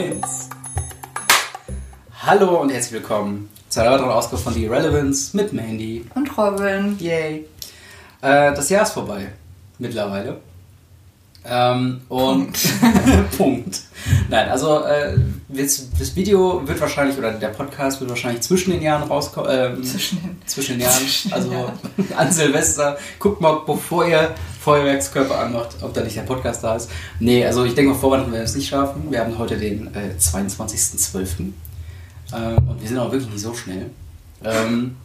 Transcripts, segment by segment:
Eins. Hallo und herzlich willkommen zu einer weiteren Ausgabe von The Irrelevance mit Mandy. Und Robin. Yay. Äh, das Jahr ist vorbei. Mittlerweile. Ähm, und Punkt. Nein, also äh, das, das Video wird wahrscheinlich, oder der Podcast wird wahrscheinlich zwischen den Jahren rauskommen. Ähm, Zwischen den, zwischen den Jahren. Zwischen den also Jahren. an Silvester. Guckt mal, bevor ihr Feuerwerkskörper anmacht, ob da nicht der Podcast da ist. Nee, also ich denke mal, vor Weihnachten werden wir es nicht schaffen. Wir haben heute den äh, 22.12. Ähm, und wir sind auch wirklich nicht so schnell. Ähm,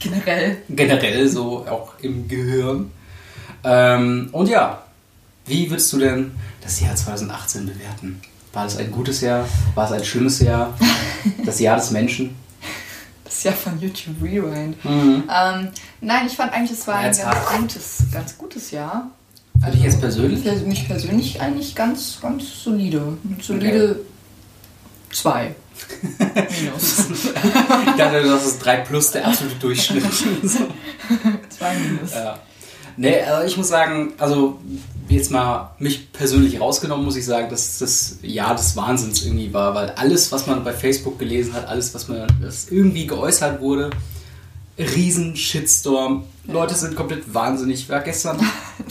generell. generell so auch im Gehirn. Ähm, und ja, wie würdest du denn das Jahr 2018 bewerten? War es ein gutes Jahr? War es ein schlimmes Jahr? Das Jahr des Menschen? Das Jahr von YouTube Rewind. Mhm. Ähm, nein, ich fand eigentlich, es war ein ganz hart. gutes, ganz gutes Jahr. Für dich jetzt persönlich? Für mich persönlich eigentlich ganz, ganz solide. Eine Solide 2. Minus. Ich dachte, das ist 3 plus der absolute Durchschnitt. 2 Minus. ja. Nee, also ich muss sagen, also jetzt mal mich persönlich rausgenommen, muss ich sagen, dass das Jahr des Wahnsinns irgendwie war, weil alles, was man bei Facebook gelesen hat, alles, was man was irgendwie geäußert wurde, riesen Shitstorm. Leute sind komplett wahnsinnig. Ich war gestern,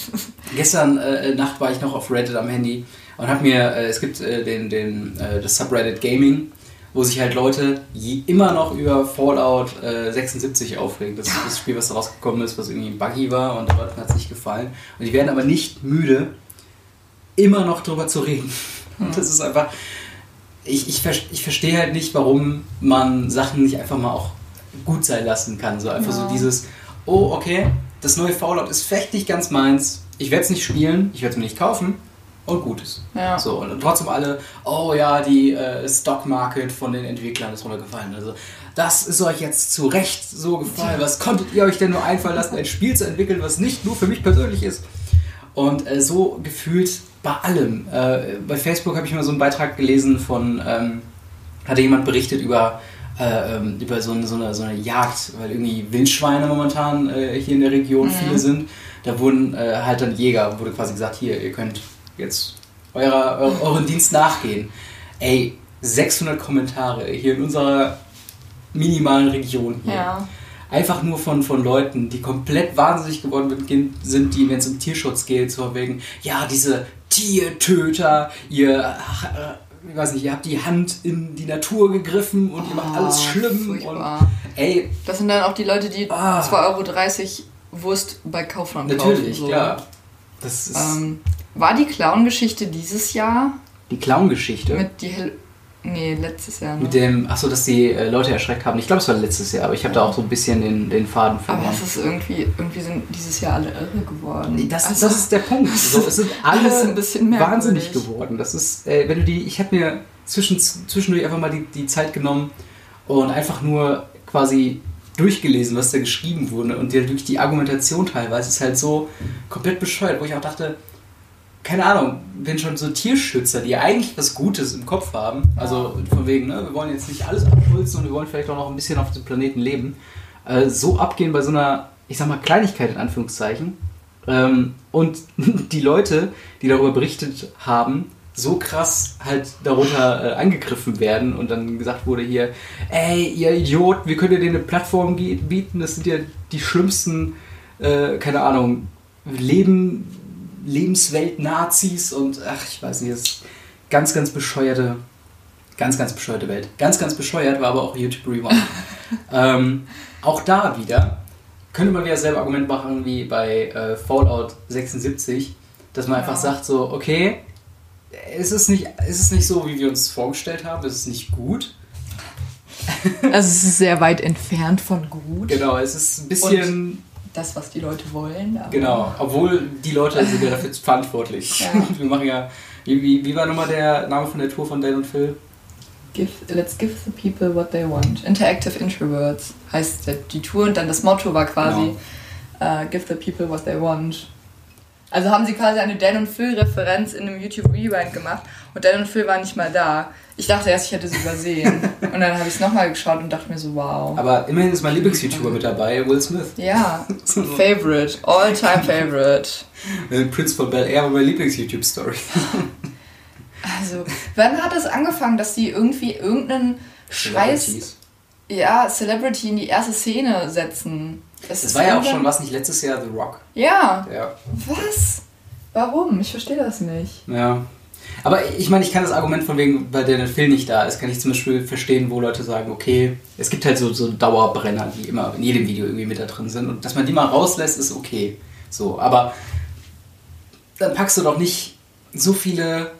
gestern äh, Nacht war ich noch auf Reddit am Handy und habe mir, äh, es gibt äh, den, den, äh, das Subreddit Gaming, wo sich halt Leute immer noch über Fallout äh, 76 aufregen. Das ist das Spiel, was da rausgekommen ist, was irgendwie buggy war und den Leuten hat es nicht gefallen. Und die werden aber nicht müde, immer noch drüber zu reden. Und das ist einfach. Ich, ich, ich verstehe halt nicht, warum man Sachen nicht einfach mal auch gut sein lassen kann. So einfach Ja. so dieses, oh, okay, das neue Fallout ist vielleicht nicht ganz meins. Ich werde es nicht spielen, ich werde es mir nicht kaufen und gut ist. Ja. So, und trotzdem alle, oh ja, die äh, Stock Market von den Entwicklern ist runtergefallen. Also, das ist euch jetzt zu Recht so gefallen. Was konntet ihr euch denn nur einfallen lassen, ein Spiel zu entwickeln, was nicht nur für mich persönlich ist? Und äh, so gefühlt bei allem. Äh, bei Facebook habe ich mal so einen Beitrag gelesen von, ähm, hatte jemand berichtet über, äh, ähm, über so eine, so, eine, so eine Jagd, weil irgendwie Wildschweine momentan äh, hier in der Region viele sind. Da wurden äh, halt dann Jäger, wurde quasi gesagt, hier, ihr könnt jetzt eurer, eu- euren Dienst nachgehen. Ey, 600 Kommentare hier in unserer minimalen Region hier. Ja. Einfach nur von, von Leuten, die komplett wahnsinnig geworden sind, die, wenn es um Tierschutz geht, so wegen, ja, diese Tiertöter, ihr, äh, ich weiß nicht, ihr habt die Hand in die Natur gegriffen und ihr macht alles Oh, schlimm. furchtbar. Und, ey, Das sind dann auch die Leute, die Ah. 2,30 Euro Wurst bei natürlich, kaufen. so. klar. Das ist Ähm, war die Clown-Geschichte dieses Jahr die Clown-Geschichte. Mit, mit die Hel Nee, letztes Jahr. Ne? dem, achso, dass die äh, Leute erschreckt haben. Ich glaube, es war letztes Jahr, aber ich habe da auch so ein bisschen den, den Faden Aber verloren. es ist irgendwie, irgendwie sind dieses Jahr alle irre geworden. Das, Also, das ist der Punkt. So, es sind alle Alles ein bisschen merkwürdig. wahnsinnig geworden. Das ist, äh, wenn du die, ich habe mir zwischen, zwischendurch einfach mal die, die Zeit genommen und einfach nur quasi durchgelesen, was da geschrieben wurde und durch die Argumentation teilweise ist halt so komplett bescheuert, wo ich auch dachte, keine Ahnung, wenn schon so Tierschützer, die eigentlich was Gutes im Kopf haben, also von wegen, ne, wir wollen jetzt nicht alles abholzen und wir wollen vielleicht auch noch ein bisschen auf diesem Planeten leben, äh, so abgehen bei so einer, ich sag mal, Kleinigkeit in Anführungszeichen, ähm, und die Leute, die darüber berichtet haben, so krass halt darunter äh, angegriffen werden und dann gesagt wurde hier, ey, ihr Idiot, wie könnt ihr denen eine Plattform bieten? Das sind ja die schlimmsten, äh, keine Ahnung, Leben, Lebenswelt-Nazis und ach, ich weiß nicht, das ist ganz, ganz bescheuerte, ganz, ganz bescheuerte Welt. Ganz, ganz bescheuert war aber auch YouTube Rewind. ähm, auch da wieder könnte man wieder dasselbe Argument machen wie bei äh, Fallout 76, dass man einfach Ja. sagt so, okay, es ist, nicht, es ist nicht so, wie wir uns vorgestellt haben, es ist nicht gut. Also es ist sehr weit entfernt von gut. Genau, es ist ein bisschen, Das, was die Leute wollen. Genau, obwohl die Leute sind ja dafür verantwortlich. Ja. Wir machen ja, wie, wie, war nochmal der Name von der Tour von Dan und Phil? Give, let's give the people what they want. Interactive Introverts heißt die Tour und dann das Motto war quasi Genau. äh, Give the people what they want. Also haben sie quasi eine Dan und Phil Referenz in einem YouTube Rewind gemacht und Dan und Phil waren nicht mal da. Ich dachte erst, ich hätte sie übersehen. und dann habe ich es nochmal geschaut und dachte mir so, wow. Aber immerhin ist mein Lieblings-YouTuber mit dabei, Will Smith. Ja, Favorite, all-time Favorite. Äh, Prince von Bel Air war meine Lieblings-YouTube-Story. Also, wann hat es angefangen, dass die irgendwie irgendeinen Scheiß, ja, Celebrity in die erste Szene setzen? Das ist war ja auch schon, was nicht letztes Jahr The Rock. Ja, Ja. was? Warum? Ich verstehe das nicht. Ja. Aber ich meine, ich kann das Argument von wegen, weil der Film nicht da ist, kann ich zum Beispiel verstehen, wo Leute sagen, okay, es gibt halt so, so Dauerbrenner, die immer in jedem Video irgendwie mit da drin sind. Und dass man die mal rauslässt, ist okay. So, aber dann packst du doch nicht so viele,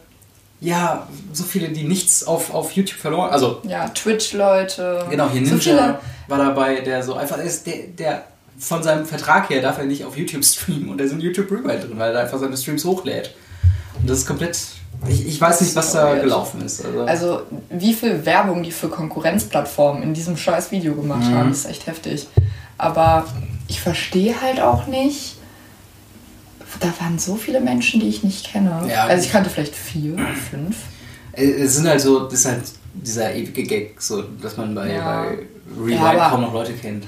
ja, so viele, die nichts auf, auf YouTube verloren. Also, Ja, Twitch-Leute. genau, hier So Ninja viele- war dabei, der so einfach ist, der, der von seinem Vertrag her darf er nicht auf YouTube streamen und da sind YouTube Rewind drin, weil er einfach seine Streams hochlädt. Und das ist komplett. Ich, ich weiß nicht, was da gelaufen ist. Also, Also, wie viel Werbung die für Konkurrenzplattformen in diesem scheiß Video gemacht Mhm. haben, ist echt heftig. Aber ich verstehe halt auch nicht. Da waren so viele Menschen, die ich nicht kenne. Ja. Also ich kannte vielleicht vier, fünf. Äh, es sind halt so, das ist halt dieser ewige Gag, so, dass man bei, Ja. bei Rewind Ja, kaum noch Leute kennt.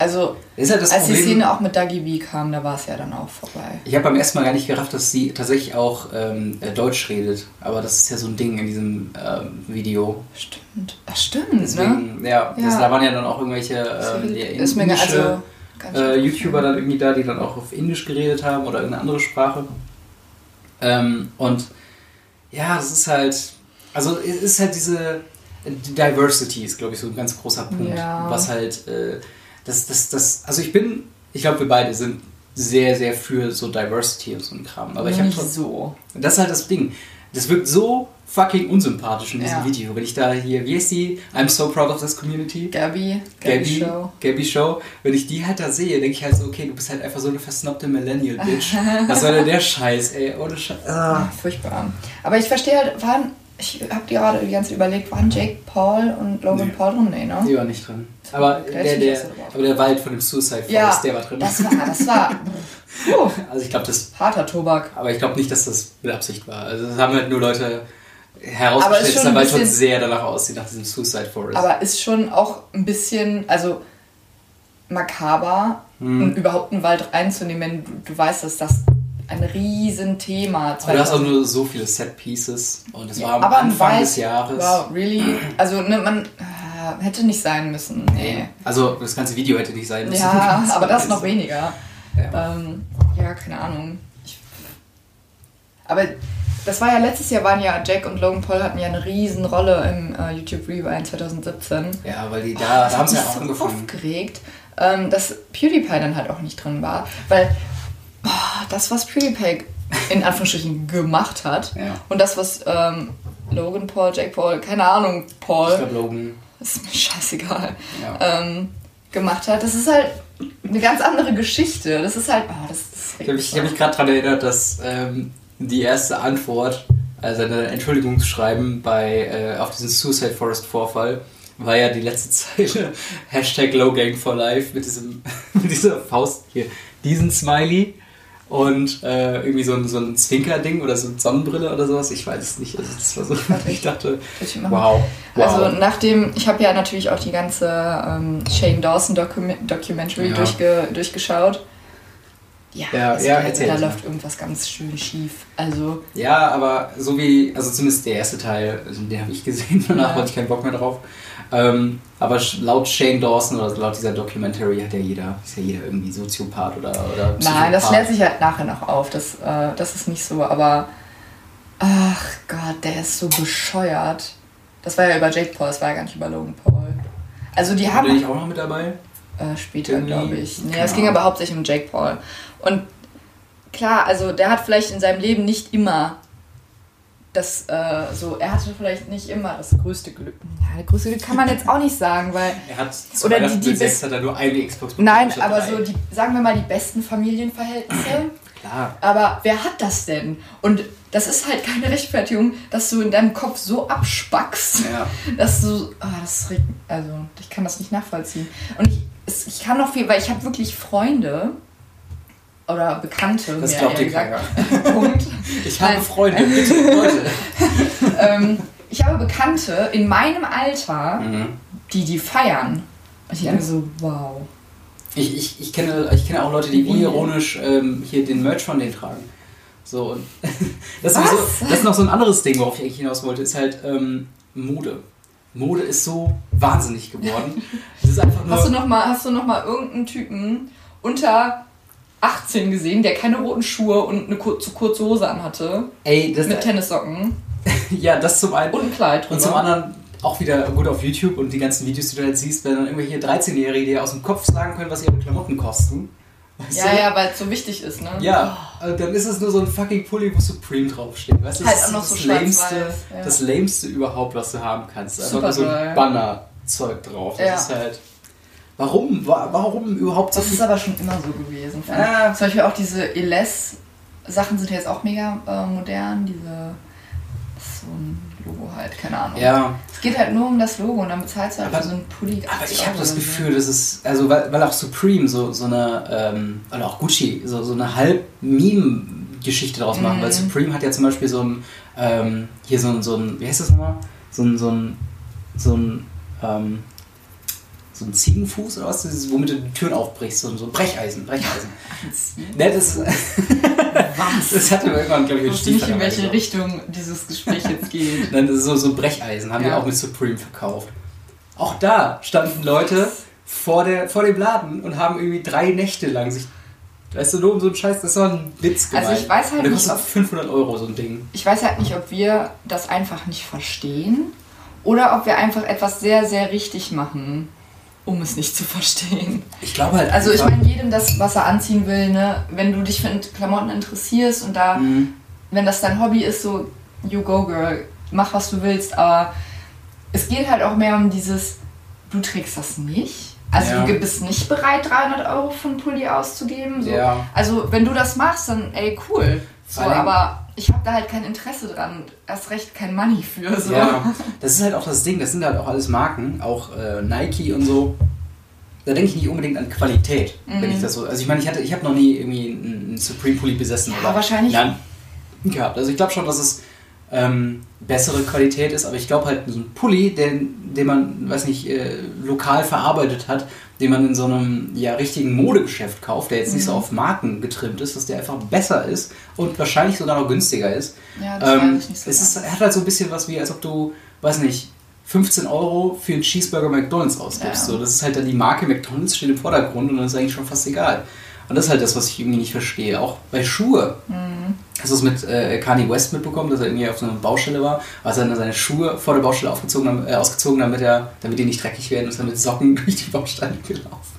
Also Das ist halt das als die Problem. Szene auch mit Dagi B kam, da war es ja dann auch vorbei. Ich habe beim ersten Mal gar nicht gerafft, dass sie tatsächlich auch ähm, äh, Deutsch redet. Aber das ist ja so ein Ding in diesem ähm, Video. Stimmt. Ach stimmt, ne? Deswegen, ja, Das, Ja. da waren ja dann auch irgendwelche ja, ist mir also, äh. YouTuber dann irgendwie da, die dann auch auf Indisch geredet haben oder irgendeine andere Sprache. Ähm, und ja, das ist halt, also es ist halt diese die Diversity ist, glaube ich, so ein ganz großer Punkt, Ja. was halt, äh, das, das, das, also ich bin, ich glaube, wir beide sind sehr, sehr für so Diversity und so ein Kram. Aber ich habe nicht so. das ist halt das Ding. Das wirkt so fucking unsympathisch in diesem Ja. Video. Wenn ich da hier, wie heißt die? I'm so proud of this community. Gabi, Gabi, Gabby Show. Gabby Show. Wenn ich die halt da sehe, denke ich halt so, okay, du bist halt einfach so eine versnobte Millennial-Bitch. Was soll denn der Scheiß, ey? Ohne Scheiß. Ah. Furchtbar. Aber ich verstehe halt, waren, ich habe gerade die ganze Zeit überlegt, waren Jake Paul und Logan Nee. Paul drin? Nee, ne? Die war nicht drin. Aber Der der, ist aber der Wald von dem Suicide Forest, Ja, der war drin. das war, das war puh, also ich glaube, das, harter Tobak. aber ich glaube nicht, dass das mit Absicht war. Also das haben halt nur Leute herausgestellt, dass ein Wald schon sehr danach aussieht, nach diesem Suicide Forest. Aber ist schon auch ein bisschen, also makaber, Hm. um überhaupt einen Wald reinzunehmen, wenn du, du weißt, dass das ein Riesenthema Aber du hast auch nur so viele Set-Pieces und es war am Aber ein Anfang Wald- des Jahres. Wow, really? Also, ne, man äh, hätte nicht sein müssen. Nee. Also das ganze Video hätte nicht sein müssen. Ja, aber das noch weniger. Ja. Ähm, ja, keine Ahnung. Aber das war ja letztes Jahr, waren ja Jack und Logan Paul hatten ja eine riesen Rolle im äh, YouTube Rewind 2017. Ja, weil die Oh, da, das da haben sie ja auch so angefangen. aufgeregt, ähm, dass PewDiePie dann halt auch nicht drin war. Weil boah, das, was PewDiePie in Anführungsstrichen gemacht hat Ja. und das, was ähm, Logan Paul, Jake Paul, keine Ahnung, Paul, Ich glaube, Logan. ist mir scheißegal, Ja. ähm, gemacht hat, das ist halt eine ganz andere Geschichte. Das ist halt, oh, das, das Ich habe mich, ich hab mich gerade daran erinnert, dass ähm, die erste Antwort, also eine Entschuldigungsschreiben bei, äh, auf diesen Suicide Forest Vorfall, war ja die letzte Zeile Hashtag Lowgang for Life mit, diesem, mit dieser Faust hier, diesen Smiley und äh, irgendwie so ein, so ein Zwinker-Ding oder so eine Sonnenbrille oder sowas. Ich weiß es nicht. Also das war so, ich dachte, wow. wow. Also nachdem, ich habe ja natürlich auch die ganze ähm, Shane Dawson Docu Documentary Ja. durchge durchgeschaut. Ja, Ja, also ja, da, erzähl da läuft irgendwas ganz schön schief. Also, Ja, aber so wie, also zumindest der erste Teil, also den habe ich gesehen, danach Ja. hatte ich keinen Bock mehr drauf. Ähm, aber laut Shane Dawson oder laut dieser Documentary hat ja jeder, ist ja jeder irgendwie Soziopath oder, oder nein, das Psychopath. klärt sich halt nachher noch auf. Das, äh, das ist nicht so, aber ach Gott, der ist so bescheuert. Das war ja über Jake Paul, das war ja gar nicht über Logan Paul. Also die War haben der nicht auch noch mit dabei? Äh, später, glaube ich. Nee, es ging aber hauptsächlich um Jake Paul. Und klar, also der hat vielleicht in seinem Leben nicht immer das, äh, so, er hatte vielleicht nicht immer das größte Glück. Ja, das größte Glück kann man jetzt auch nicht sagen, weil, Er hat Oder die- die bis- hat er nur eine Xbox bekommen, nein, aber drei. so die, sagen wir mal, die besten Familienverhältnisse. Klar. Aber wer hat das denn? Und das ist halt keine Rechtfertigung, dass du in deinem Kopf so abspackst, Ja. dass du, ah, das regt, also ich kann das nicht nachvollziehen. Und ich, ich kann noch viel, weil ich habe wirklich Freunde oder Bekannte, Das glaubt dir keiner. Punkt. Ich habe. Freunde, bitte, Leute. ähm, ich habe Bekannte in meinem Alter, Mhm. die die feiern. Und ich denke so, wow. Ich, ich, ich, kenne, ich kenne auch Leute, die unironisch ähm, hier den Merch von denen tragen. So, und das, ist so, das ist noch so ein anderes Ding, worauf ich eigentlich hinaus wollte, ist halt ähm, Mode. Mode ist so wahnsinnig geworden. Das ist einfach nur, Hast du noch mal, hast du noch mal irgendeinen Typen unter 18 gesehen, der keine roten Schuhe und eine kur zu kurze Hose anhatte? ey, das, Mit Tennissocken ja, das zum einen. und ein Kleid drüber. Und zum anderen auch wieder gut auf YouTube und die ganzen Videos, die du jetzt siehst, wenn dann irgendwelche 13-Jährige dir aus dem Kopf sagen können, was ihre Klamotten kosten. Weißt Ja, du? ja, weil es so wichtig ist, ne? Ja, und dann ist es nur so ein fucking Pulli, wo Supreme draufsteht. Weißt du, Halt das auch noch ist so das, lämste, ja. das lämste überhaupt, was du haben kannst. Einfach nur so ein Banner-Zeug drauf. Das Ja. ist halt. Warum? Wa- Warum überhaupt so Das ist aber schon immer so gewesen. Ah. Zum Beispiel auch diese Eles-Sachen sind ja jetzt auch mega äh, modern. Diese. Das ist so ein Logo halt, keine Ahnung. Ja, Es geht halt nur um das Logo und dann bezahlst du halt Aber- für so einen Pulli. aber 80 ich habe das. Gefühl, dass es, also weil, weil auch Supreme so, so eine, ähm, oder auch Gucci, so, so eine Halb-Meme-Geschichte draus machen, Mhm. weil Supreme hat ja zum Beispiel so ein, ähm, hier so ein, so ein, wie heißt das nochmal? So ein, so ein, so ein, ähm, so ein Ziegenfuß oder was? Ist, womit du die Türen aufbrichst, so, so ein Brecheisen, Brecheisen. ne, das, Was? das hatte irgendwann, glaube ich, Ich ein wusste nicht, in welche gesagt. Richtung dieses Gespräch jetzt geht. Nein, das ist so, so Brecheisen, haben Ja. auch mit Supreme verkauft. Auch da standen Leute vor, der, vor dem Laden und haben irgendwie drei Nächte lang sich, weißt du, nur um so einen Scheiß, das war ein Witz Also gemeint. ich weiß halt nicht, kostet ob- 500 Euro, so ein Ding. Ich weiß halt nicht, ob wir das einfach nicht verstehen oder ob wir einfach etwas sehr, sehr richtig machen, um es nicht zu verstehen. Ich glaube halt Also ich meine, jedem das, was er anziehen will, ne? wenn du dich für Klamotten interessierst und da, Mhm. wenn das dein Hobby ist, so, you go girl, mach was du willst, aber es geht halt auch mehr um dieses, du trägst das nicht. Also Ja. du bist nicht bereit, 300 Euro für einen Pulli auszugeben. So. Ja. Also wenn du das machst, dann ey, cool. So, aber ich habe da halt kein Interesse dran. Erst recht kein Money für. So. Ja, das ist halt auch das Ding, das sind halt auch alles Marken, auch äh, Nike und so. Da denke ich nicht unbedingt an Qualität, wenn Mhm. ich das so. Also ich meine, ich hatte, ich habe noch nie irgendwie einen einen Supreme Pulli besessen Ja, oder wahrscheinlich- Nein, gehabt. Also ich glaube schon, dass es ähm, bessere Qualität ist, aber ich glaube halt, so ein Pulli, den, den man, weiß nicht, äh, lokal verarbeitet hat, den man in so einem ja, richtigen Modegeschäft kauft, der jetzt nicht so Mhm. auf Marken getrimmt ist, dass der einfach besser ist und wahrscheinlich sogar noch günstiger ist. Ja, das Ähm, ich nicht so es ist, hat halt so ein bisschen was wie, als ob du, weiß nicht, 15 Euro für einen Cheeseburger McDonalds ausgibst. Ja. So, das ist halt dann die Marke McDonalds steht im Vordergrund und dann ist eigentlich schon fast egal. Und das ist halt das, was ich irgendwie nicht verstehe. Auch bei Schuhe. Mhm. Hast du es mit äh, Kanye West mitbekommen, dass er irgendwie auf so einer Baustelle war? Also er dann seine Schuhe vor der Baustelle aufgezogen, äh, ausgezogen, damit, er, damit die nicht dreckig werden und ist dann mit Socken durch die Baustelle gelaufen.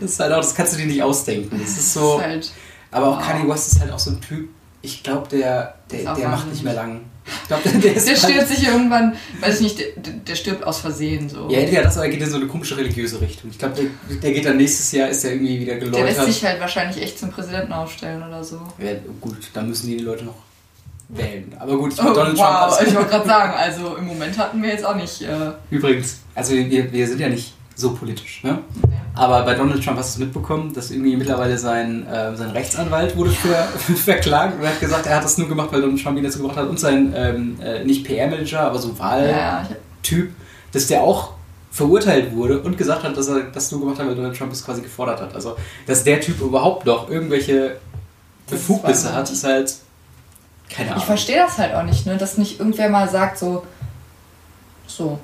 Das ist halt auch, das kannst du dir nicht ausdenken. Das ist so. Das ist halt, Aber auch Wow. Kanye West ist halt auch so ein Typ, ich glaube, der, der, der macht nicht mehr lang. Ich glaube, der, der der halt- stirbt sich irgendwann, weiß ich nicht, der, der stirbt aus Versehen so. Ja, entweder das oder er geht in so eine komische religiöse Richtung. Ich glaube, der, der geht dann nächstes Jahr, ist er irgendwie wieder der lässt geläutert. sich halt wahrscheinlich echt zum Präsidenten aufstellen oder so. Ja, gut, dann müssen die Leute noch wählen. Aber gut, ich Oh, Donald wow, Trump ich wollte gerade sagen, also im Moment hatten wir jetzt auch nicht. Äh, Übrigens, also wir, wir sind ja nicht so politisch, ne? Aber bei Donald Trump hast du es mitbekommen, dass irgendwie mittlerweile sein, äh, sein Rechtsanwalt wurde für, verklagt und hat gesagt, er hat das nur gemacht, weil Donald Trump ihn dazu gebracht hat und sein, ähm, äh, nicht PR-Manager, aber so Wahl. ja, ich hab, Typ, dass der auch verurteilt wurde und gesagt hat, dass er das nur gemacht hat, weil Donald Trump es quasi gefordert hat. Also, dass der Typ überhaupt noch irgendwelche Befugnisse hat, ist halt keine ich Ahnung. verstehe das halt auch nicht, ne? Dass nicht irgendwer mal sagt so, so,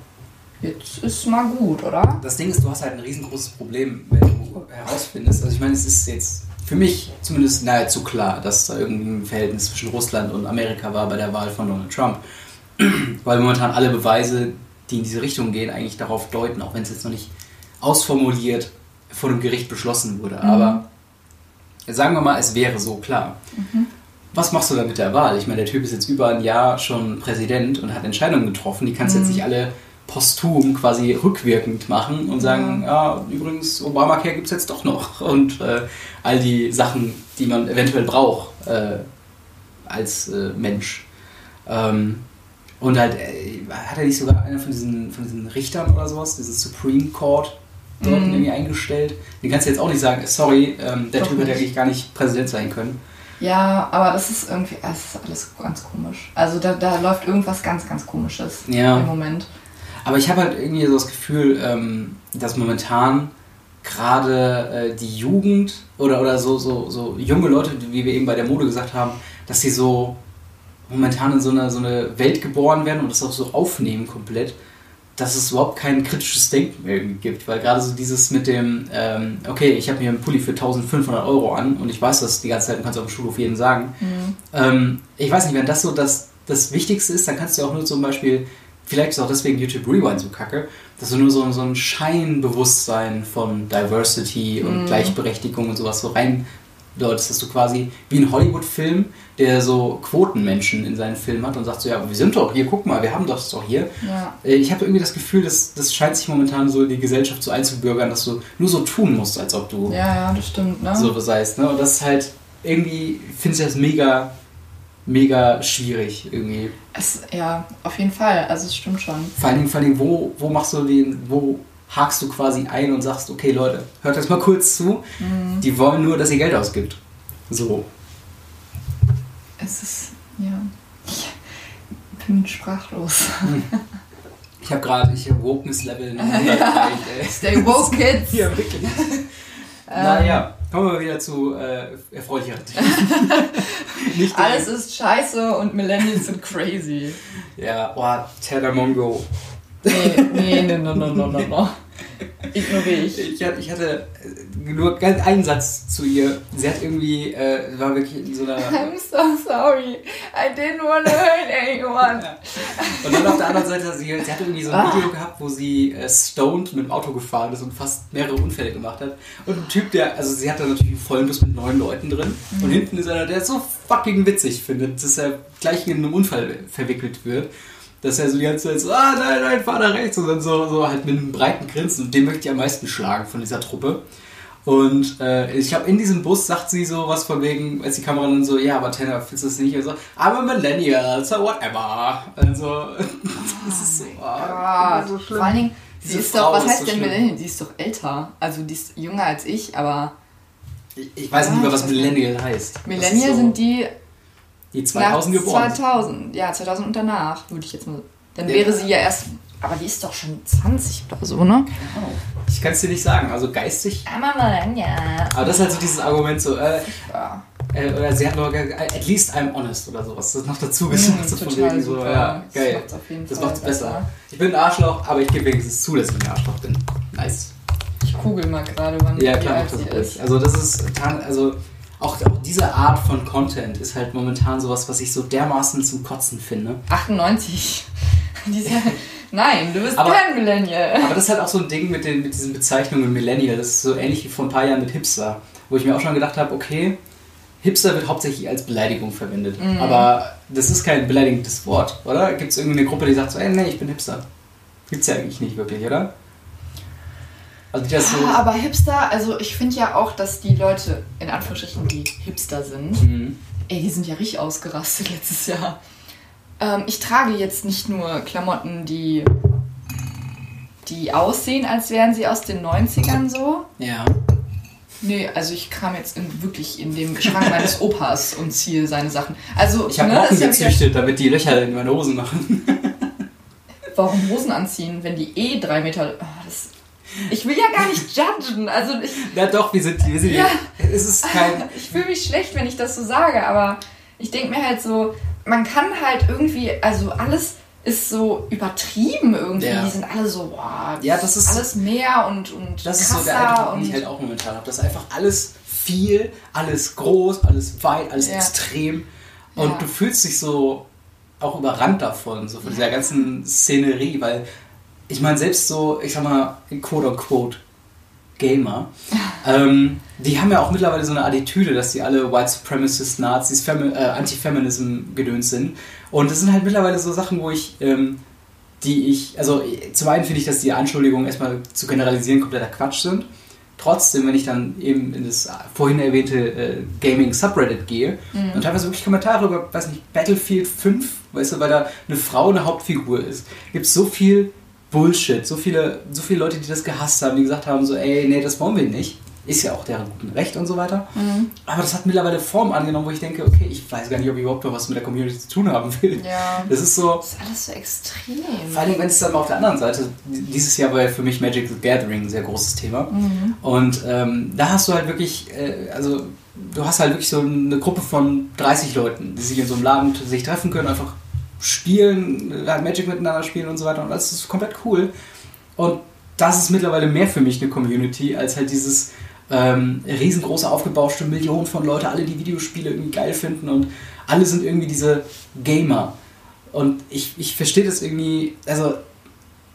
jetzt ist mal gut, oder? Das Ding ist, du hast halt ein riesengroßes Problem, wenn du herausfindest. Also ich meine, es ist jetzt für mich zumindest nahezu klar, dass da irgendein Verhältnis zwischen Russland und Amerika war bei der Wahl von Donald Trump. Weil momentan alle Beweise, die in diese Richtung gehen, eigentlich darauf deuten, auch wenn es jetzt noch nicht ausformuliert vor dem Gericht beschlossen wurde. Aber sagen wir mal, es wäre so klar. Was machst du dann mit der Wahl? Ich meine, der Typ ist jetzt über ein Jahr schon Präsident und hat Entscheidungen getroffen. Die kannst du jetzt nicht alle posthum quasi rückwirkend machen und sagen, ja, übrigens, Obamacare gibt es jetzt doch noch. Und äh, all die Sachen, die man eventuell braucht äh, als äh, Mensch. Ähm, und halt, äh, hat er nicht sogar einer von diesen, von diesen Richtern oder sowas, dieses Supreme Court dort Mhm. irgendwie eingestellt? Den kannst du jetzt auch nicht sagen, sorry, ähm, der Doch Typ hätte eigentlich gar nicht Präsident sein können. Ja, aber das ist irgendwie, es ist alles ganz komisch. Also da, da läuft irgendwas ganz, ganz komisches Ja. im Moment. Aber ich habe halt irgendwie so das Gefühl, ähm, dass momentan gerade äh, die Jugend oder, oder so, so, so junge Leute, wie wir eben bei der Mode gesagt haben, dass sie so momentan in so eine, so eine Welt geboren werden und das auch so aufnehmen komplett, dass es überhaupt kein kritisches Denken mehr gibt. Weil gerade so dieses mit dem, ähm, okay, ich habe mir einen Pulli für 1500 Euro an und ich weiß das die ganze Zeit und kannst auf dem Schulhof jeden sagen. Mhm. Ähm, ich weiß nicht, wenn das so das, das Wichtigste ist, dann kannst du auch nur zum Beispiel, vielleicht ist auch deswegen YouTube Rewind so kacke, dass du nur so, so ein Scheinbewusstsein von Diversity und Mhm. Gleichberechtigung und sowas so rein deutest, dass du quasi wie ein Hollywood-Film, der so Quotenmenschen in seinen Filmen hat und sagt so, ja, wir sind doch hier, guck mal, wir haben das doch hier. Ja. Äh, Ich habe irgendwie das Gefühl, dass das scheint sich momentan so in die Gesellschaft so einzubürgern, dass du nur so tun musst, als ob du ja, ja, das stimmt, ne? so seist. Ne? Und das ist halt irgendwie, finde ich das mega, mega schwierig irgendwie. Es, ja, auf jeden Fall. Also es stimmt schon. Vor allen Dingen, vor allen Dingen wo, wo machst du den, wo hakst du quasi ein und sagst, okay Leute, hört das mal kurz zu, Mhm. die wollen nur, dass ihr Geld ausgibt. So. Es ist, ja. Ich bin sprachlos. Ich habe gerade, ich habe Wokeness-Level 100 erreicht, ey. Stay woke, Kids! Ja, wirklich. naja, kommen wir wieder zu äh, erfreulicheren Nicht der- Alles ist scheiße und Millennials sind crazy. Ja, boah, Terra Mongo. Nee, nee, nee, no, no, no, no, no. Ignoriere ich. Ich hatte, ich hatte nur ganz einen Satz zu ihr. Sie hat irgendwie, äh, war wirklich in so einer. I'm so sorry. I didn't want to hurt anyone. Und dann auf der anderen Seite, sie, sie hatte irgendwie so ein Ah. Video gehabt, wo sie äh, stoned mit dem Auto gefahren ist und fast mehrere Unfälle gemacht hat. Und ein Typ, der, also sie hatte natürlich einen vollen Bus mit neun Leuten drin. Und hinten ist einer, der es so fucking witzig findet, dass er gleich in einen Unfall verwickelt wird. Dass er so die ganze Zeit so, ah nein, nein, fahr da rechts. Und dann so, so halt mit einem breiten Grinsen. Und den möchte ich am meisten schlagen von dieser Truppe. Und äh, ich glaube, in diesem Bus sagt sie so was von wegen, als die Kamera dann so, ja, aber Tanner, findest du das nicht? Und so, I'm a millennial, so whatever. Also, das ist so, ah, Gott. so schlimm. Vor allen Dingen, sie Diese ist Frau doch, was ist heißt so denn schlimm. Millennial? Die ist doch älter. Also die ist jünger als ich, aber Ich, ich weiß nicht mehr, was Millennial heißt. Millennial so, sind die die 2000 nach geboren. 2000. Ja, 2000 und danach, würde ich jetzt mal. Dann Ja. wäre sie ja erst. Aber die ist doch schon 20 oder so, ne? Ich kann es dir nicht sagen, also geistig. Aber das ist halt so dieses Argument so, äh, Ja. äh, oder sie hat ge- at least I'm honest oder sowas. Das ist noch dazu gesagt. so von wegen so, super. ja, Das geil. macht's auf jeden Das Fall macht's besser. Ich bin ein Arschloch, aber ich gebe wenigstens zu, dass ich ein Arschloch bin. Nice. Ich kugel mal gerade, wann Ja, klar, alt macht das ist. Also das ist, also auch, auch diese Art von Content ist halt momentan sowas, was ich so dermaßen zum Kotzen finde. 98. Diese, nein, du bist Aber- kein Millennial. Aber das ist halt auch so ein Ding mit, den, mit diesen Bezeichnungen Millennial. Das ist so ähnlich wie vor ein paar Jahren mit Hipster. Wo ich mir auch schon gedacht habe, okay, Hipster wird hauptsächlich als Beleidigung verwendet. Mhm. Aber das ist kein beleidigendes Wort, oder? Gibt es irgendeine Gruppe, die sagt so, ey, nee, ich bin Hipster? Gibt's ja eigentlich nicht wirklich, oder? Also das so... Ja, aber Hipster, also ich finde ja auch, dass die Leute, in Anführungsstrichen, die Hipster sind, Mhm. ey, die sind ja richtig ausgerastet letztes Jahr. Ähm, ich trage jetzt nicht nur Klamotten, die, die aussehen, als wären sie aus den 90ern so. Ja. Nee, also ich kam jetzt in, wirklich in dem Schrank meines Opas und ziehe seine Sachen. Also, Ich habe ne, wieder- gezüchtet, damit die Löcher in meine Hosen machen. Warum Hosen anziehen, wenn die eh drei Meter. Oh, das, ich will ja gar nicht judgen. Also ich, Na doch, wir sind, wir sind Ja. Es ist kein... ich fühle mich schlecht, wenn ich das so sage, aber ich denke mir halt so, man kann halt irgendwie, also alles ist so übertrieben irgendwie. Ja. Die sind alle so, boah, Ja, das ist- alles mehr und, und Das ist so der Eindruck, den ich halt auch momentan habe. Das ist einfach alles viel, alles groß, alles weit, alles Ja. extrem. Und Ja. du fühlst dich so auch überrannt davon, so von dieser ganzen Szenerie, weil ich meine, selbst so, ich sag mal, quote unquote Gamer, ähm, die haben ja auch mittlerweile so eine Attitüde, dass die alle White Supremacist, Nazis, Femi äh, Anti-Feminism gedöns sind. Und das sind halt mittlerweile so Sachen, wo ich, ähm, die ich, also zum einen finde ich, dass die Anschuldigungen erstmal zu generalisieren kompletter Quatsch sind. Trotzdem, wenn ich dann eben in das vorhin erwähnte äh, Gaming-Subreddit gehe Mhm. und teilweise wirklich Kommentare über, weiß nicht, Battlefield 5, weißt du, weil da eine Frau eine Hauptfigur ist, gibt es so viel Bullshit, so viele, so viele Leute, die das gehasst haben, die gesagt haben, so, ey, nee, das wollen wir nicht. ist ja auch deren guten Recht und so weiter. Aber das hat mittlerweile Form angenommen, wo ich denke, okay, ich weiß gar nicht, ob ich überhaupt noch was mit der Community zu tun haben will. Ja. Das ist so, Das ist alles so extrem. vor allem, wenn es dann mal auf der anderen Seite, dieses Jahr war ja für mich Magic the Gathering ein sehr großes Thema. Und ähm, da hast du halt wirklich, äh, also du hast halt wirklich so eine Gruppe von 30 Leuten, die sich in so einem Laden sich treffen können, einfach spielen, halt Magic miteinander spielen und so weiter. Und das ist komplett cool. Und das ist mittlerweile mehr für mich eine Community, als halt dieses ähm, riesengroße aufgebauschte Millionen von Leute, alle die Videospiele irgendwie geil finden und alle sind irgendwie diese Gamer. Und ich, ich verstehe das irgendwie, also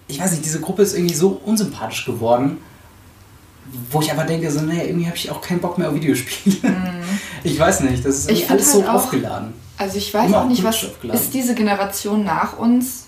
ich weiß nicht, diese Gruppe ist irgendwie so unsympathisch geworden, wo ich aber denke, so, naja, irgendwie habe ich auch keinen Bock mehr auf Videospiele. Ich weiß nicht, das ist alles so halt auch- aufgeladen. Also ich weiß auch nicht, was ist diese Generation nach uns